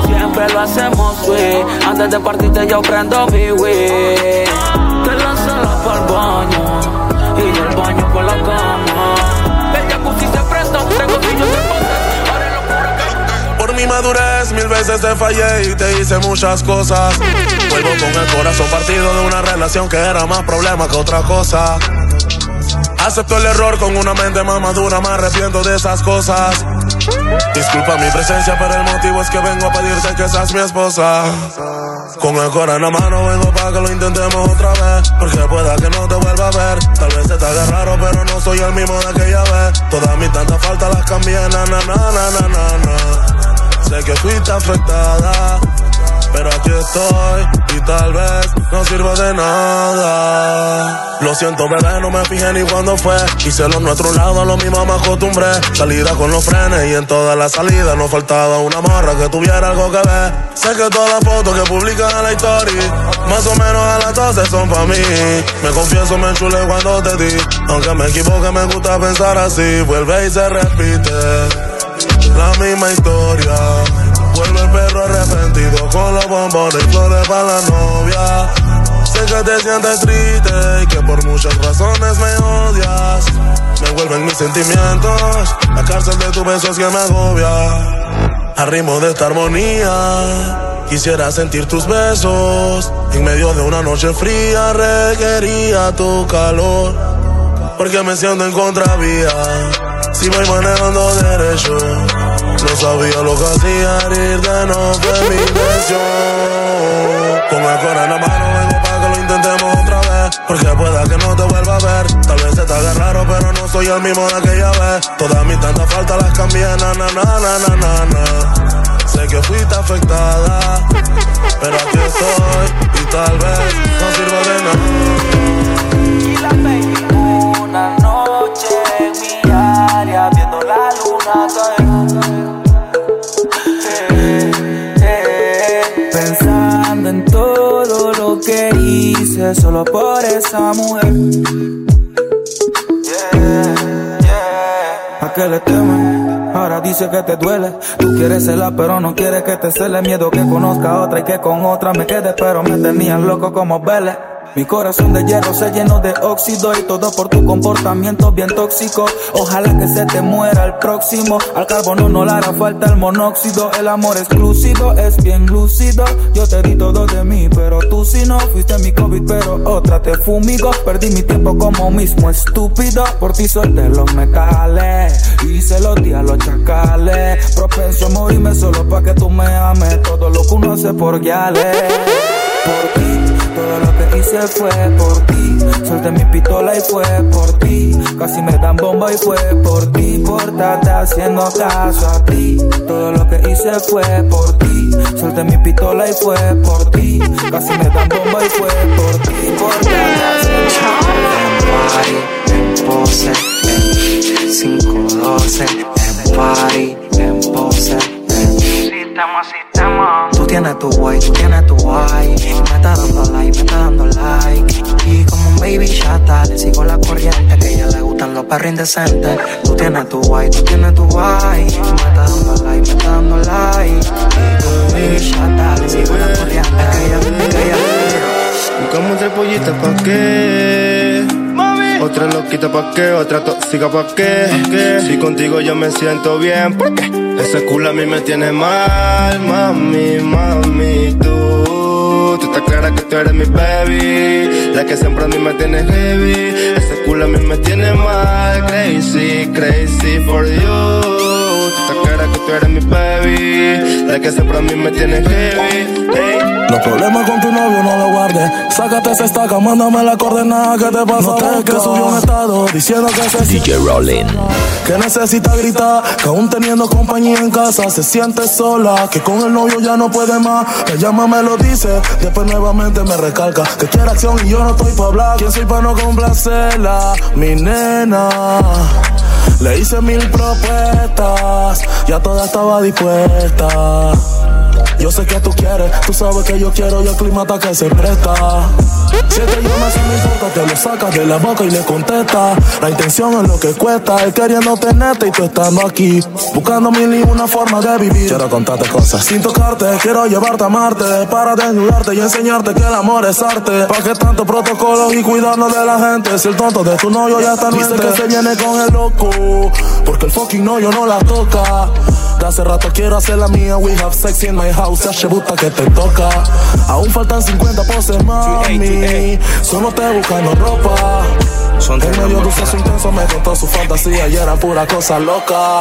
Siempre lo hacemos, güey. Antes de partirte yo prendo mi weed. Te lanzas la para el baño y yo el baño por la cama. El jacuzzi se presta, mi madurez mil veces te fallé y te hice muchas cosas. Vuelvo con el corazón partido de una relación que era más problema que otra cosa. Acepto el error con una mente más madura, me arrepiento de esas cosas. Disculpa mi presencia, pero el motivo es que vengo a pedirte que seas mi esposa. Con el corazón en la mano vengo para que lo intentemos otra vez. Porque pueda que no te vuelva a ver. Tal vez te haga raro, pero no soy el mismo de aquella vez. Todas mis tantas faltas las cambié, na na na na na na. Sé que fuiste afectada. Pero aquí estoy y tal vez no sirva de nada. Lo siento, bebé, no me fijé ni cuándo fue. Hice lo nuestro un lado, lo mismo me acostumbré. Salida con los frenes y en todas las salidas nos faltaba una morra que tuviera algo que ver. Sé que todas las fotos que publican en la historia, más o menos a las 12 son pa' mí. Me confieso, me enchulé cuando te di. Aunque me equivoque, me gusta pensar así. Vuelve y se repite la misma historia. Vuelve el perro arrepentido con los bombones y flores para la novia. Sé que te sientes triste y que por muchas razones me odias. Me envuelven mis sentimientos, la cárcel de tu beso es que me agobia. Al de esta armonía, quisiera sentir tus besos. En medio de una noche fría, requería tu calor. Porque me siento en contravía, si voy manejando derecho. No sabía lo que hacía herirte, no fue mi intención. Con el corazón en la mano vengo para que lo intentemos otra vez. Porque pueda que no te vuelva a ver. Tal vez se te haga raro, pero no soy el mismo de aquella vez. Todas mis tantas faltas las cambié, na na na na na na na. Sé que fuiste afectada, pero aquí estoy y tal vez no sirva de nada. Solo por esa mujer. Yeah, yeah. ¿A qué le temen? Ahora dice que te duele. Tú quieres celar, pero no quieres que te cele. Miedo que conozca a otra y que con otra me quede. Pero me tenían loco como Vélez. Mi corazón de hierro se llenó de óxido y todo por tu comportamiento bien tóxico. Ojalá que se te muera el próximo. Al carbono no le hará falta el monóxido. El amor exclusivo es bien lúcido. Yo te di todo de mí, pero tú si no fuiste mi COVID, pero otra te fumigo. Perdí mi tiempo como mismo estúpido. Por ti solté los mecales y se los di a los chacales. Propenso a morirme solo pa' que tú me ames. Todo lo que uno hace por guiales. Por ti. Todo lo que hice fue por ti. Solté mi pistola y fue por ti. Casi me dan bomba y fue por ti. Por haciendo caso a ti. Todo lo que hice fue por ti. Solté mi pistola y fue por ti. Casi me dan bomba y fue por ti. Por estarte haciendo En pose, en 512, en party, en pose, en Sistema, sistema. Tú tienes tu guay, tú tienes tu guay. Me está dando like, me está dando like. Y como un baby chata, le sigo la corriente. Que a ella le gustan los perros indecentes. Tú tienes tu guay, tú tienes tu guay. Me está dando like, me está dando like. Y como un baby chata, le sigo la corriente. Que ella, que ella. Buscamos tres pollitas pa' qué. Otra loquita pa' qué, otra tóxica pa' qué. Si contigo yo me siento bien, ¿por qué? Ese culo a mí me tiene mal, mami, mami, tú. Tú estás clara que tú eres mi baby, la que siempre a mí me tiene heavy. Ese culo a mí me tiene mal, crazy, crazy for you. Tú clara que tú eres mi baby, la que siempre a mí me tiene heavy. Hey. Los problemas con tu novio no lo guardes. Sácate esa estaca, mándame la coordenada que te pasa. No te que subió un estado diciendo que se DJ Rollin. Que necesita gritar, que aún teniendo compañía en casa se siente sola. Que con el novio ya no puede más. Que llama me lo dice, después nuevamente me recalca. Que quiere acción y yo no estoy pa' hablar. ¿Quién soy pa' no complacerla? Mi nena. Le hice mil propuestas, ya toda estaba dispuesta. Yo sé que tú quieres, tú sabes que yo quiero y el clima está que se presta. Si te llamas mi boca, te lo sacas de la boca y le contesta. La intención es lo que cuesta, él queriendo tenerte y tú estando aquí. Buscando mil y una forma de vivir. Quiero contarte cosas sin tocarte, quiero llevarte a Marte. Para desnudarte y enseñarte que el amor es arte. ¿Para qué tanto protocolo y cuidarnos de la gente? Si el tonto de tu novio ya está Dice que se viene con el loco, porque el fucking novio no la toca. Hace rato quiero hacer la mía, we have sex in my house, se buta que te toca. Aún faltan 50 poses, mami. Solo te buscando ropa. Son en medio de un intenso me contó su fantasía y era pura cosa loca.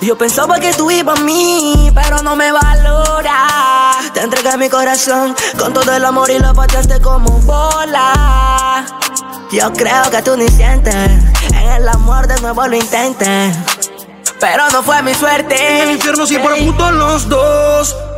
Yo pensaba que tú ibas a mí, pero no me valora. Te entregué mi corazón con todo el amor y lo pateaste como bola. Yo creo que tú ni sientes, en el amor de nuevo lo intentes. Pero no fue mi suerte. En el infierno por puto los dos.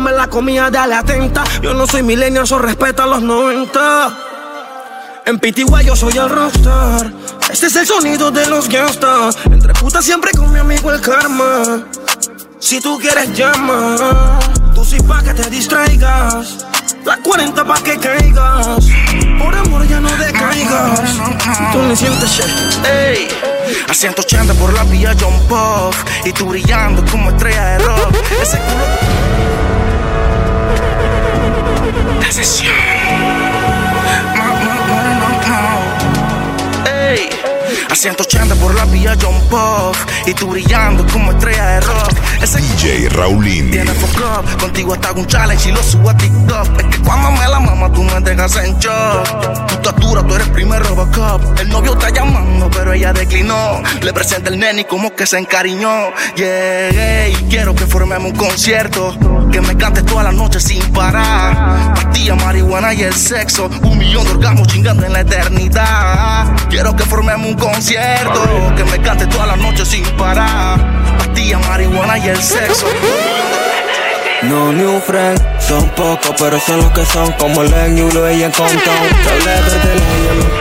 me la comía, dale atenta. Yo no soy milenio, eso respeta a los 90. En Pitigua yo soy el rockstar. Este es el sonido de los gangsters. Entre putas siempre con mi amigo el karma. Si tú quieres llama, tú sí pa' que te distraigas. La 40 pa' que caigas. Por amor ya no decaigas. Tú ni sientes shit. Ey. A 180 por la vía John Puff. Y tú brillando como estrella de rock. Ese culo. A 180 por la vía John Puff y tú brillando como estrella de rock. Ese DJ Raulín. Tiene club, contigo hasta un challenge y lo subo a TikTok. Es que cuando me la mama tú me dejas en shock. Tu estatura, tú eres primer Robocop. El novio está llamando, pero ella declinó. Le presenta el nene y como que se encariñó. Yeah, quiero que formemos un concierto. Que me cantes toda la noche sin parar. Pastilla, marihuana y el sexo. Un millón de orgasmos chingando en la eternidad. Quiero que formemos un concierto. Que me cantes toda la noche sin parar. Pastilla, marihuana y el sexo. No new friend, son pocos, pero son los que son como Len, Yulo y en Compton. Te de la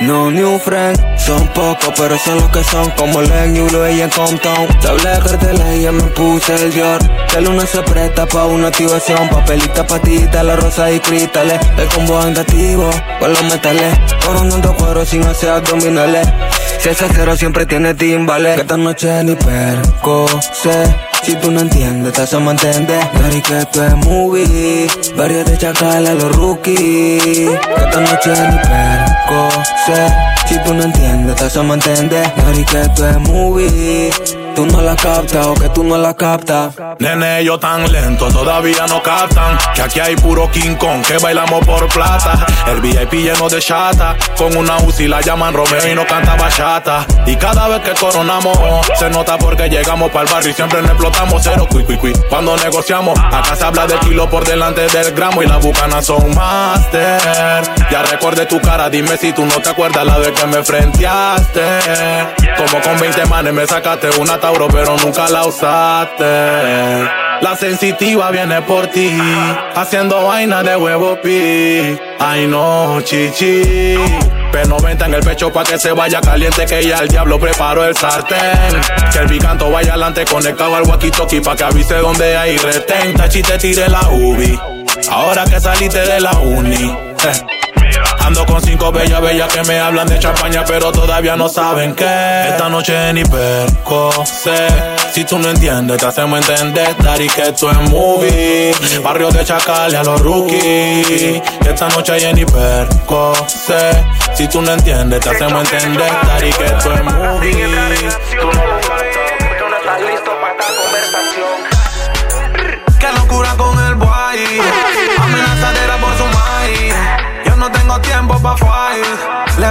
No new friend, son pocos, pero son los que son como Len, Yulo y en Compton. Te hablé de carteles y ya me puse el Dior. La luna se presta pa' una activación, papelita, patita, la rosa y cristales. El combo andativo, con los metales, coronando cuero sin hacer abdominales. Si es cero siempre tiene timbales. Que esta noche ni perco sé. Si tú no entiendes, te hacemos entender. Dari que esto es movie. Varios de chacal a los rookies. Que esta noche ni perco sé. Si tú no entiendes, te hacemos entender. Que esto es movie tú no la captas o que tú no la captas. Nene, yo tan lento, todavía no captan. Que aquí hay puro King Kong, que bailamos por plata. El VIP lleno de chata. Con una UCI la llaman Romeo y no canta bachata. Y cada vez que coronamos, se nota porque llegamos para el barrio y siempre nos explotamos cero. Cui. Cuando negociamos, acá se habla de kilo por delante del gramo y las bucanas son master. Ya recordé tu cara, dime si tú no te acuerdas la vez que me frenteaste. Como con 20 manes me sacaste una Tauro, pero nunca la usaste. La sensitiva viene por ti, haciendo vaina de huevo pi. Ay no, chichi. P90 en el pecho pa' que se vaya caliente, que ya el diablo preparó el sartén. Que el picanto vaya adelante conectado al walkie-talkie pa' que avise donde hay retén. Tachi te tire la ubi, ahora que saliste de la uni. Eh. Ando con cinco bellas, bellas que me hablan de champaña, pero todavía no saben qué. Esta noche ni perco sé. Si tú no entiendes, te hacemos entender, Dari, que esto es movie. Barrio de Chacal y a los rookies. Esta noche hay ni perco sé. Si tú no entiendes, te hacemos entender, Dari, que esto es movie.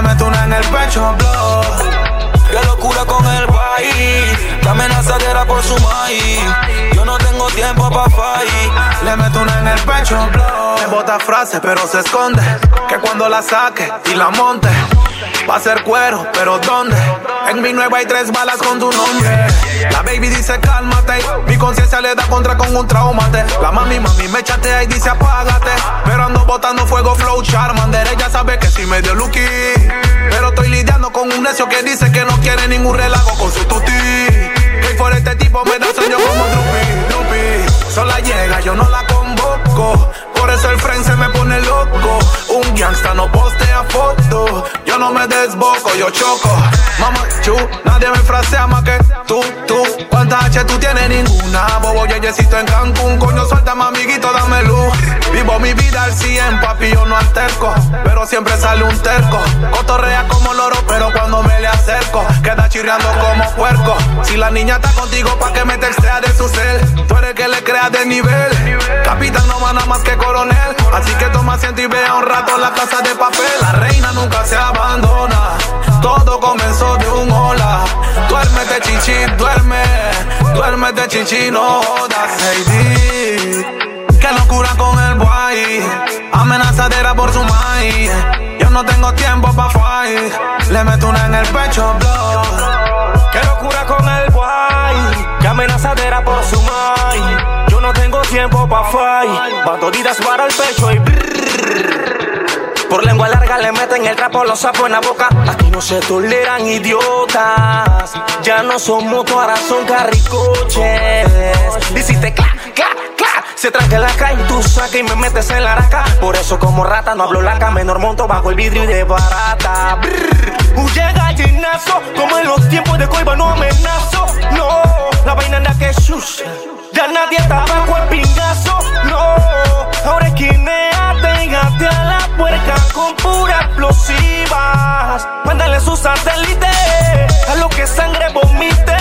Le meto una en el pecho, blow. Qué locura con el boy. Qué amenazadera por su maíz. Yo no tengo tiempo pa' fight. Le meto una en el pecho, blow. Me bota frases, pero se esconde. Que cuando la saque y la monte. Va a ser cuero, pero ¿dónde? En mi nueva hay tres balas con tu nombre. La baby dice cálmate. Mi conciencia le da contra con un traumate. La mami, mami me chatea y dice apágate. Pero ando botando fuego, flow, charmander. Ella sabe que si me dio lucky. Pero estoy lidiando con un necio que dice que no quiere ningún relajo con su tuti. Que por este tipo me da sueño como Drupi, Drupi. Sola llega, yo no la convoco. Por eso el friend se me pone loco. Un gangsta no postea foto. Yo no me desboco, yo choco. Mamá, chu, nadie me frasea más que tú, tú. ¿Cuántas H tú tienes? Ninguna. Bobo yeyecito en Cancún. Coño, suéltame, amiguito, dame luz. Vivo mi vida al 100, papi, yo no alterco. Pero siempre sale un terco. Cotorrea como loro, pero cuando me le acerco, queda chirriando como puerco. Si la niña está contigo, pa' que me textea de su cel. Tú eres que le creas de nivel. Capitán no va nada más que Así que toma asiento y vea un rato la casa de papel. La reina nunca se abandona. Todo comenzó de un hola. Duérmete, chichi, duerme. Duérmete, chichi, no jodas, Heidi. Qué locura con el boy. Amenazadera por su maíz. Yo no tengo tiempo pa' fight. Le meto una en el pecho, blow. Qué locura con el boy. Qué amenazadera por su maíz. Tiempo pa' fight. Bandoditas para el pecho y brrr. Por lengua larga le meten el trapo, los sapos en la boca. Aquí no se toleran idiotas. Ya no son motos, ahora son carricoches. Hiciste clac, clac, clac. Se tranca la calle tú sacas y me metes en la araca. Por eso como rata no hablo laca, menor monto bajo el vidrio y de barata. Huye gallinazo, como en los tiempos de coiba no amenazo. No, la vaina anda que shush. Ya nadie está bajo el pingazo. No, ahora esquineate y gate a la puerca con pura explosivas. Mándale su satélite a lo que sangre vomite.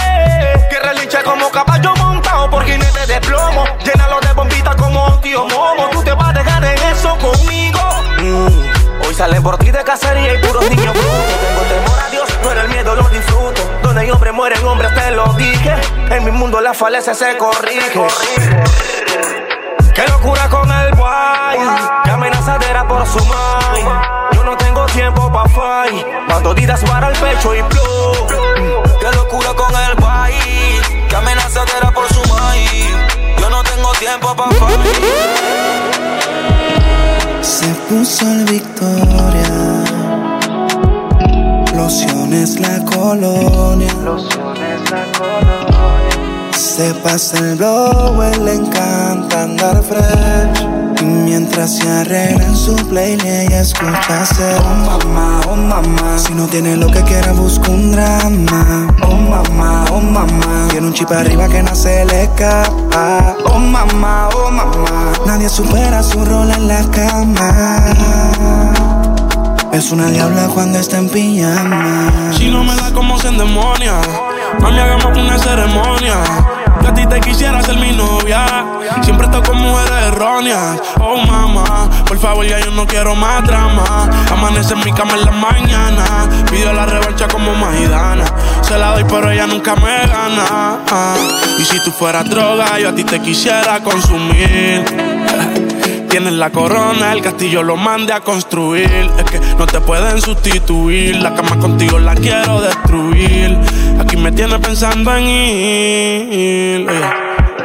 Que relincha como caballo montado por jinete de plomo. Llénalo de bombitas como tío Momo. Tú te vas a dejar en eso conmigo. Mm, Hoy salen por ti de cacería y puros niños. Hay hombres mueren hombres, te lo dije. En mi mundo la falencia se corrige. Qué locura con el boy. Qué amenazadera por su mind. Yo no tengo tiempo pa' fight. Bandoditas para el pecho y blow. Qué locura con el boy. Qué amenazadera por su mind. Yo no tengo tiempo pa' fight. Se puso el Victoria. Lociones la colonia. Lociones la colonia. Se pasa el blow, él le encanta andar fresh. Y mientras se arregla en su playlist, ella escucha hacer Oh mamá, oh mamá. Si no tiene lo que quiera, busca un drama. Oh mamá, oh mamá. Tiene un chip arriba que no se le escapa. Oh mamá, oh mamá. Nadie supera su rol en la cama. Es una diabla cuando está en pijama. Si no me da como se endemonia, mami, hagamos una ceremonia. Que a ti te quisiera ser mi novia. Siempre estoy con mujeres erróneas. Oh, mamá, por favor, ya yo no quiero más drama. Amanece en mi cama en la mañana. Pido la revancha como Magidana. Se la doy, pero ella nunca me gana. Ah, Y si tú fueras droga, yo a ti te quisiera consumir. Tienes la corona, el castillo lo mande a construir. Es que no te pueden sustituir. La cama contigo la quiero destruir. Aquí me tienes pensando en ir. eh.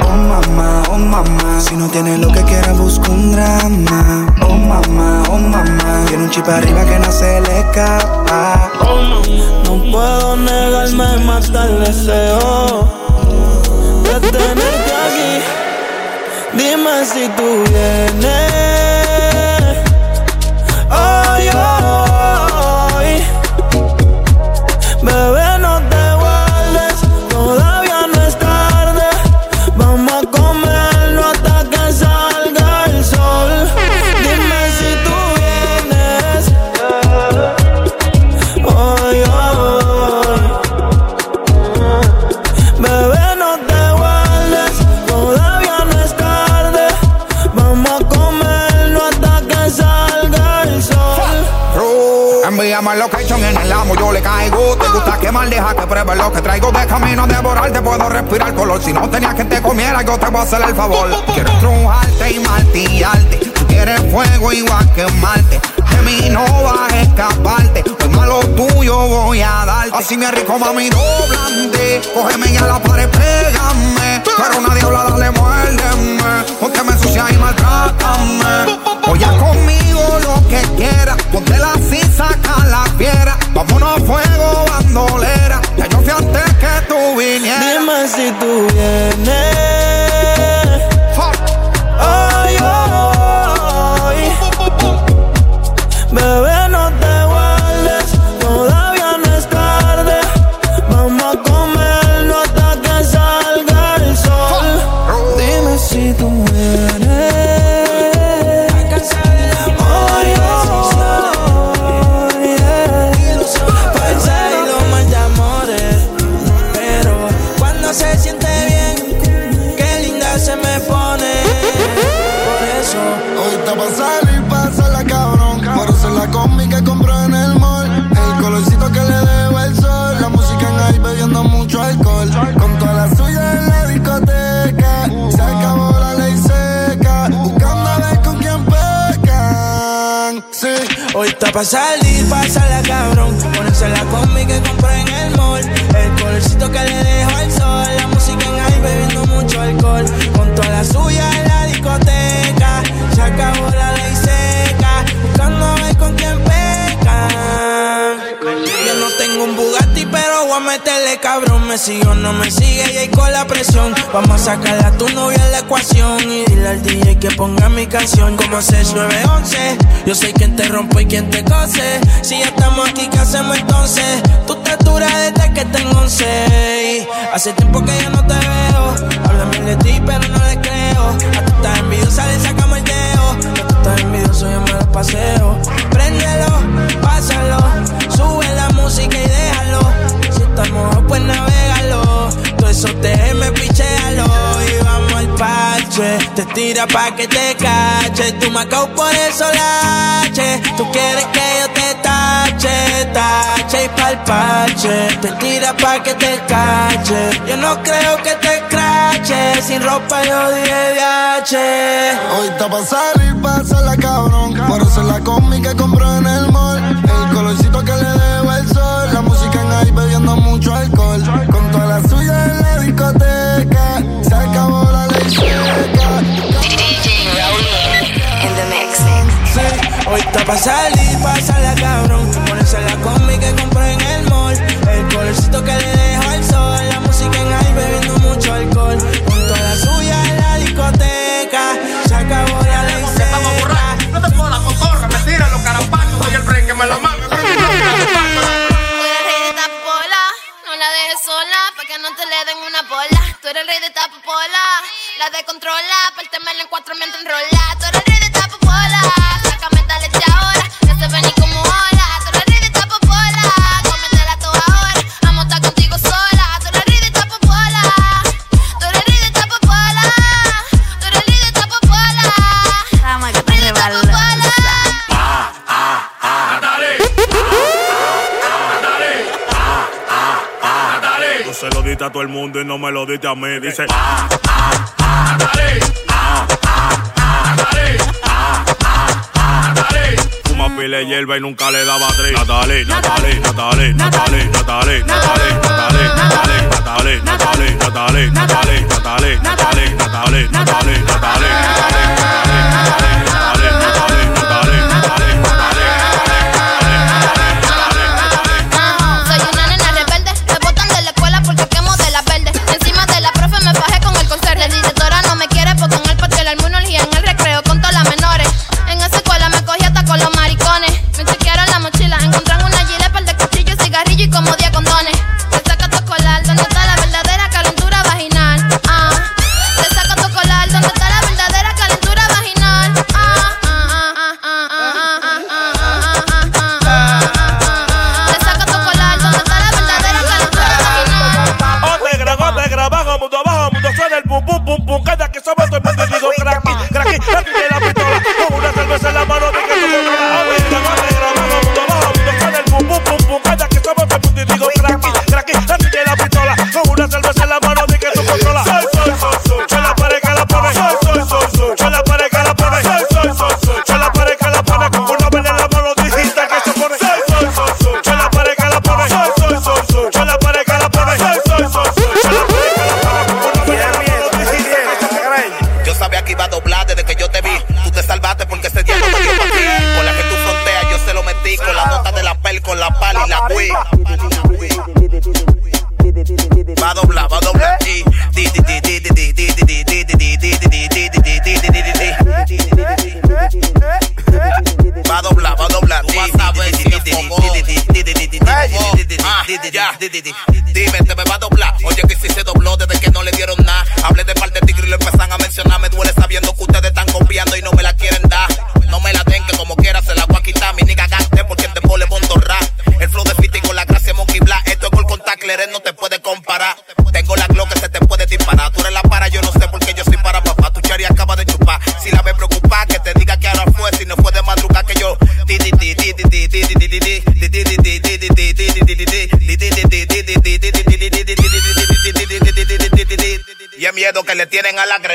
Oh mamá, oh mamá, si no tiene lo que quiera busca un drama. Oh mamá, oh mamá, tiene un chip arriba que no se le escapa. No puedo negarme, mata el deseo de tenerte aquí. Dime si tú vienes. Quemar, deja que pruebe lo que traigo de camino de devorar. Te puedo respirar color. Si no tenías que te comiera, yo te voy a hacer el favor. Quiero estrujarte y martillarte. Tú quieres fuego igual que Marte. De mí no vas a escaparte. Pues malo tuyo voy a darte. Así me rico, mami, doblante. Cógeme y a la pared, pégame. Pero nadie habla, dale, muérdeme. Ponte me ensucia y maltrátame. Oye conmigo lo que quieras. Ponte la sisa, saca la fiera. Vámonos a fuego, viniera. Dime si tú vienes. Pa' salir, pásala cabrón. Ponerse la combi que compré en el mall. El colorcito que le dejo al sol. La música en ahí bebiendo mucho alcohol. Con toda la suya en la discoteca. Se acabó la a meterle cabrón. Me sigue o no me sigue y ahí con la presión. Vamos a sacarle a tu novia en la ecuación. Y dile al DJ que ponga mi canción. Como 6911. Yo soy quien te rompe y quien te cose. Si ya estamos aquí, ¿qué hacemos entonces? Tú te duras desde que tengo 11. Hace tiempo que yo no te veo. Hablan bien de ti, pero no le creo. A tú estás envidiosa, le sacamos el dedo. Que tú estás envidioso, yo me lo paseo. Préndelo, pásalo. Sube la música y déjalo. Estás mojado, pues navégalo. Todo eso te me pichealo. Y vamos al parche. Te tira pa' que te cache. Tú me por eso lache. Tú quieres que yo te tache, tache y pa'l parche. Te tira pa' que te cache. Yo no creo que te crache. Sin ropa yo dije viaje. Hoy está pa' salir, pásala cabrón. Por eso la combi que compró en el mall. Alcohol. Con toda la suya en la discoteca. Se acabó la ley seca. In the mix. Sí, hoy está pa' salir, pásala cabrón. Ponerse la combi que compré en el mall. El colorcito que le dejo al sol. La música en ahí bebiendo mucho alcohol. Con toda la suya en la discoteca. Se acabó la ley seca. No te jodas, cotorra, me tiran los carapachos, doy el break que me lo mame. le den una bola. Tú eres el rey de esta popola, la descontrola, pártemela en cuatro mientras enrola. Tú eres el rey de todo el mundo y no me lo diste a mí. Dice. Fuma pile hierba y nunca le daba tres. Natalie, Natalie, Natalie, Natalie, Natalie, Natalie, Natalie, Natalie, Natalie, Natalie, Natalie, Natalie, Natalie, Natalie, Natalie, Natalie, Natalie, Soy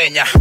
pequeña.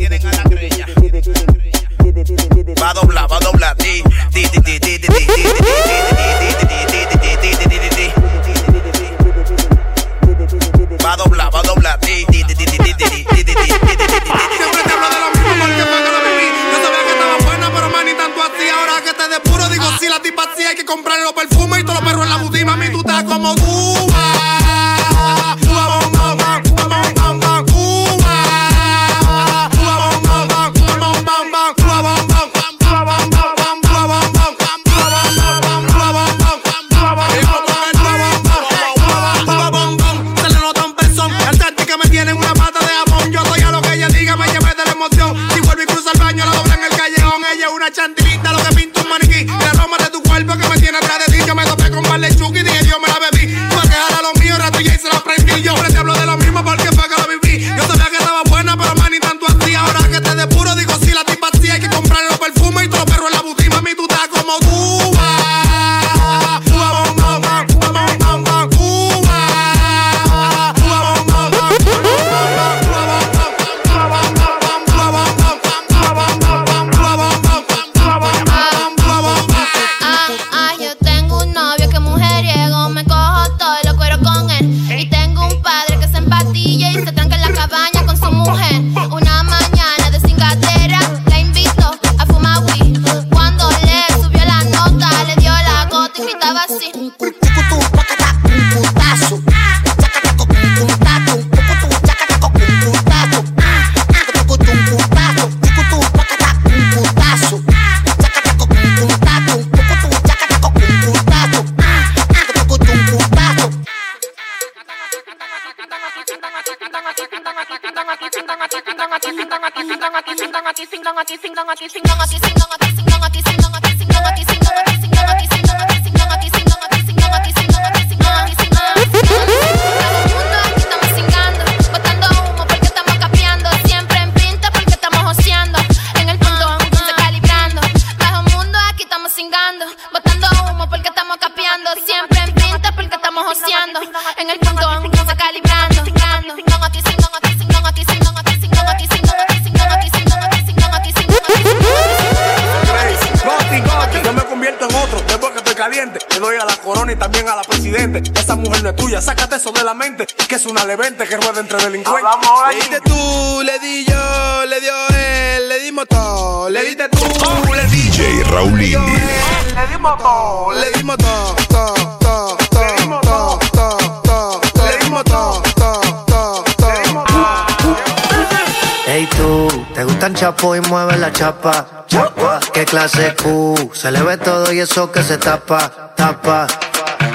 chapo y mueve la chapa. Chapa, qué clase Q. Se le ve todo y eso que se tapa, tapa.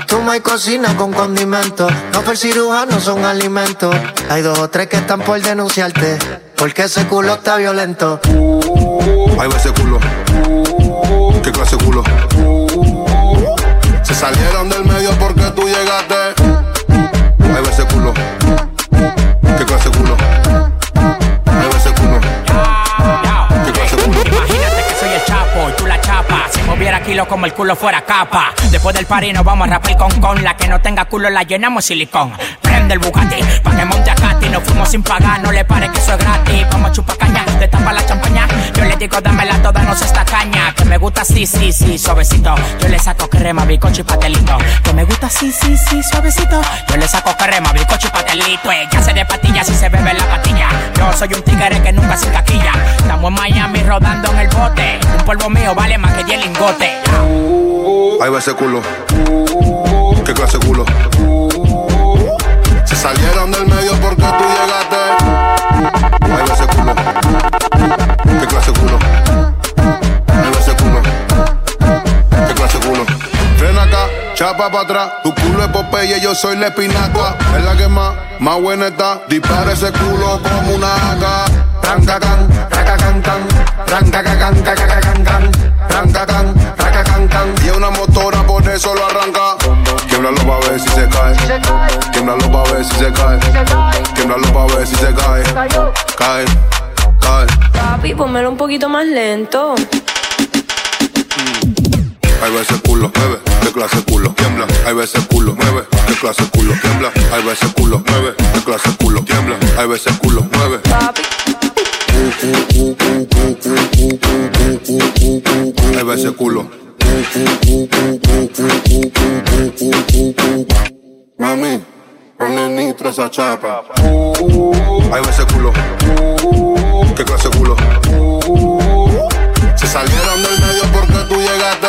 Toma y cocina con condimentos. No per cirujano son alimentos. Hay dos o tres que están por denunciarte. Porque ese culo está violento. Ahí va ese culo. Qué clase culo. Se salieron del medio porque tú llegaste. Ahí va ese culo. Qué clase culo. kilos como el culo fuera capa. Después del party nos vamos a rapar con con. La que no tenga culo la llenamos silicón. Prende el Bugatti pa' que monte nos fuimos sin pagar. No le pare que eso es gratis. Vamos a chupar caña, te tapa la champaña. Yo le digo, dámela toda, no se esta caña. Que me gusta sí, sí, sí, suavecito. Yo le saco crema, bicocho y patelito. Que me gusta sí, sí, sí, suavecito. Yo le saco crema, bicocho y patelito. Ella se de patillas si se bebe la patilla. Yo soy un tigre que nunca se caquilla. Estamos en Miami rodando en el bote. Un polvo mío vale más que 10 lingotes. Ahí va ese culo. ¿Qué clase de culo? Salieron del medio porque tú llegaste. Baila ese culo. ¿Qué clase culo? Baila ese culo. ¿Qué clase culo? Ven acá, chapa para atrás. Tu culo es Popeye, yo soy la espinaca. Es la que más, más buena está. Dispara ese culo como una haca. Tranca can, tranca can can, tranca can can can can, tranca can, tranca can can. Y una motora por eso lo arranca. Quiebralo pa' ver si se cae. Quiebralo pa' ver si se cae. Quiebralo pa' ver si se cae. Cae, cae. Papi, pónmelo un poquito más lento. Hay veces culo, mueve, qué clase culo, tiembla. Hay veces culo, mueve, qué clase culo, tiembla. Hay veces culo, mueve, qué clase culo, tiembla. Hay veces culo, mueve. Hay veces culo. Mami, ponle nitro a esa chapa. Hay veces culo. ¿Qué clase culo? Se salieron del medio porque tú llegaste.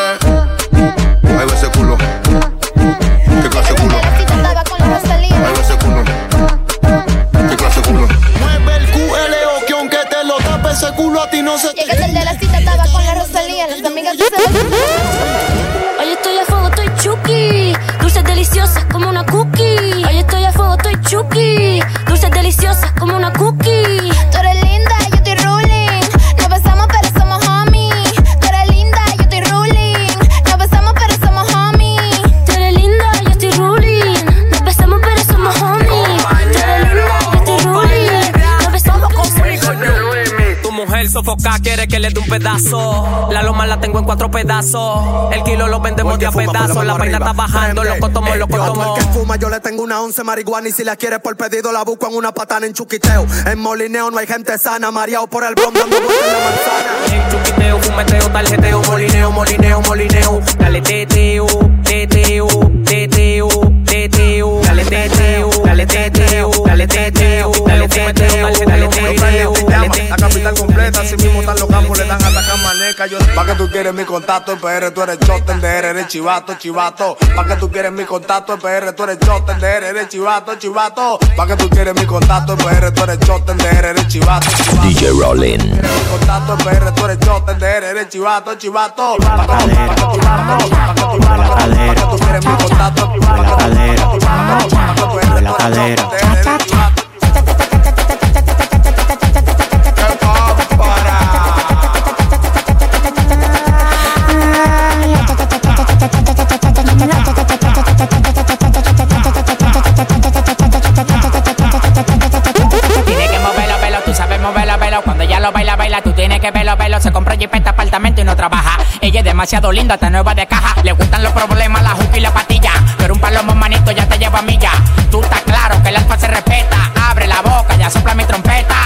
Hay veces culo. ¿Qué clase culo? Hay veces culo. ¿Qué clase culo? Mueve el QLO que aunque te lo tape ese culo a ti no se te Llegaste el de la cita, estaba con la Rosalía, las amigas de una cookie. Hoy estoy a fuego, estoy chuki. Dulces deliciosas como una cookie. Tu mujer sofoca, quiere que le dé un pedazo. La loma la tengo en cuatro pedazos. El kilo lo vendemos de a pedazos. La vaina está bajando, loco tomo, loco Yo tomo. el que fuma, yo le tengo una once marihuana y si la quieres por pedido la busco en una patana en chuquiteo. En molineo no hay gente sana, mareado por el dando vueltas en la manzana. Chuquiteo, fumeteo, tarjeteo, molineo, molineo, molineo. Dale teteo, teteo, teteo, teteo. Dale teteo, dale teteo, dale teteo, dale teteo, dale teteo, dale La capital completa, así mismo están los campos, le dan hasta camaneca. Yo, pa' que tú quieres mi contacto en PR, tú eres choten de R, eres chivato, chivato. Pa' que tú quieres mi contacto en PR, tú eres choten de R, eres chivato, chivato. Pa' que tú quieres mi contacto en PR, tú eres choten de R, eres chivato, chivato. DJ Rollin. Mi contacto en PR, tú eres choten de R, eres chivato, chivato. Pa' que tú, quieres mi contacto, pa' que tú, eres, tú eres choten de R, eres chivato. Tiene moverlo, velo. Cuando ella lo baila, baila, tú tienes que verlo, velo. Se compra jipeta, apartamento y no trabaja. Ella es demasiado linda, está nueva de caja. Le gustan los problemas, la juca y la patilla. Palomo manito ya te lleva a milla. Tú estás claro que el alfa se respeta. Abre la boca, ya sopla mi trompeta.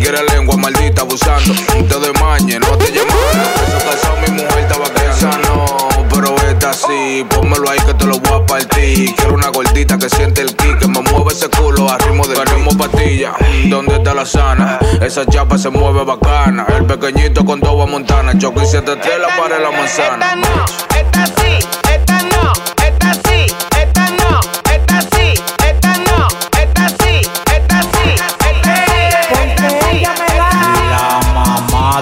Quiere lengua maldita abusando. Te de mañe, no te llamando. Eso casado mi mujer estaba cansando. Pero esta sí, pónmelo ahí que te lo voy a partir. Quiero una gordita que siente el kick, que me mueve ese culo a ritmo de ritmo patilla. ¿Dónde está la sana? Esa chapa se mueve bacana. El pequeñito con dos montana. Choco y siete para la manzana. Esta no, esta sí, esta no.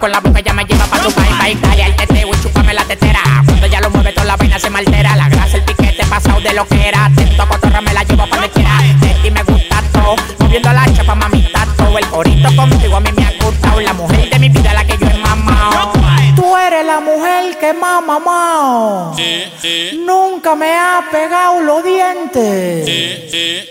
con la boca ya me lleva pa' tu país, pa' Italia, el teteo y chúpame la tetera. Cuando ya lo mueve toda la vaina se me altera, la grasa, el piquete, pasado de lo que era. Atento a cotorra, me la llevo pa' donde quiera. Y me gusta todo, moviendo la chapa, mami, todo el corito contigo a mí me ha gustado. La mujer de mi vida, la que yo he mamado. Tú eres la mujer que más ha mamado. Sí, sí. Nunca me ha pegado los dientes. Sí,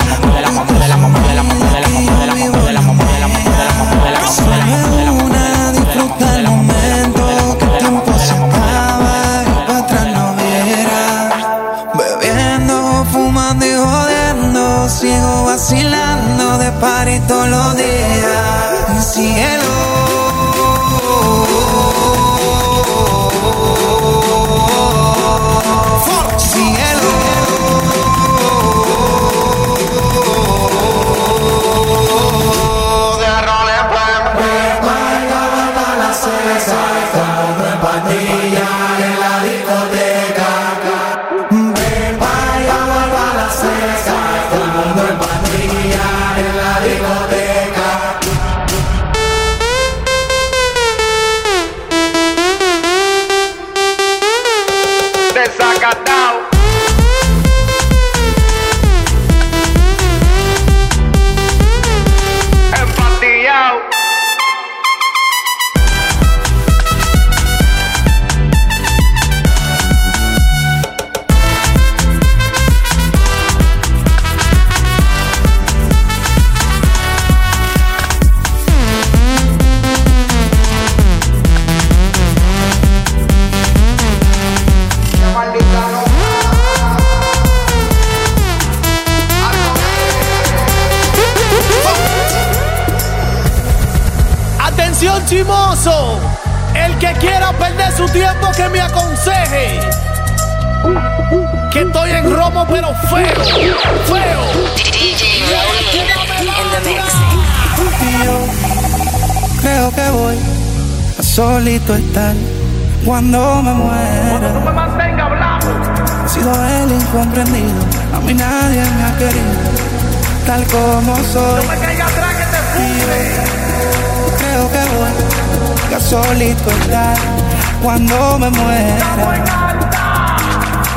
party todos los cuando me muera. He sido el incomprendido, a mí nadie me ha querido, tal como soy. Y yo creo que voy a solito estar cuando me muera.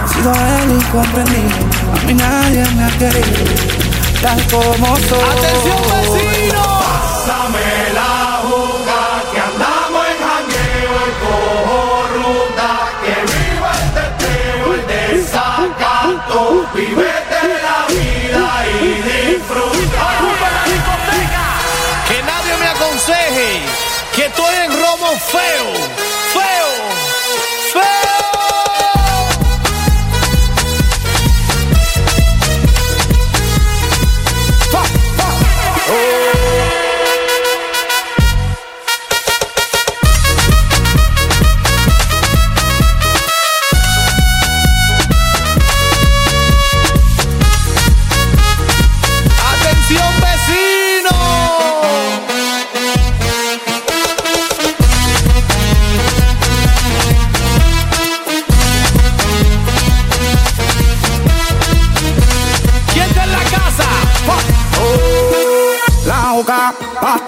He sido el incomprendido, a mí nadie me ha querido, tal como soy. Atención vecino. Pásame desacato, vivete la vida y disfruta. Que nadie me aconseje que estoy en romo feo,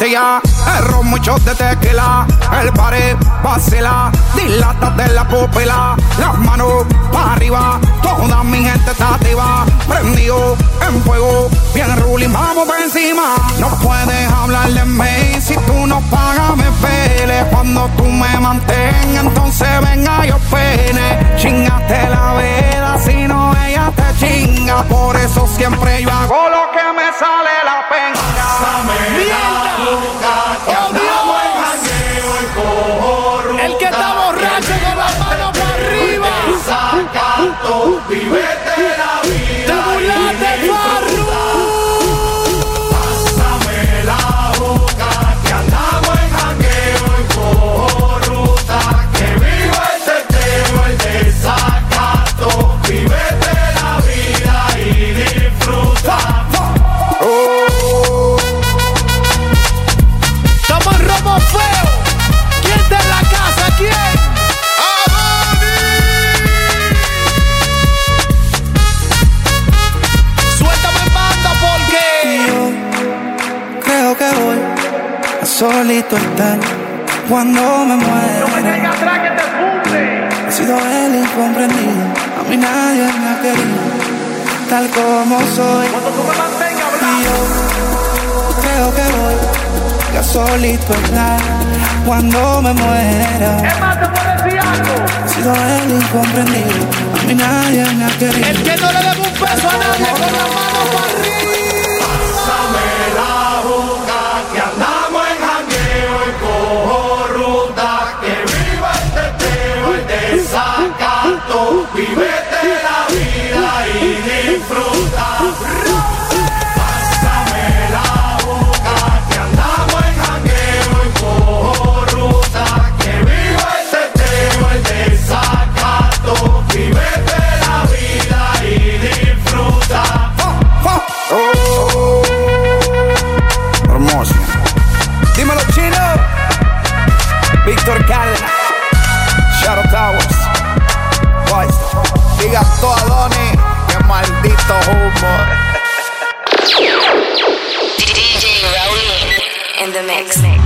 botella, el mucho de tequila, el pared vacila, dilata de la pupila, las manos para arriba, toda mi gente está activa, prendido en fuego, bien ruling, vamos por encima. No puedes hablar de mí si tú no pagas, me pele. Cuando tú me mantengas, entonces venga yo pene. Chingate la vela, si no ella te chinga, por eso siempre yo hago lo que me sale la pena. Saca tu cuando me muera. He sido el incomprendido, a mí nadie me ha querido, tal como soy. Y yo creo que voy a solito estar cuando me muera. He sido el incomprendido, a mí nadie me ha querido. El que no le debe un peso a nadie con la mano para arriba. Maldito humo. DJ Raúl in the mix.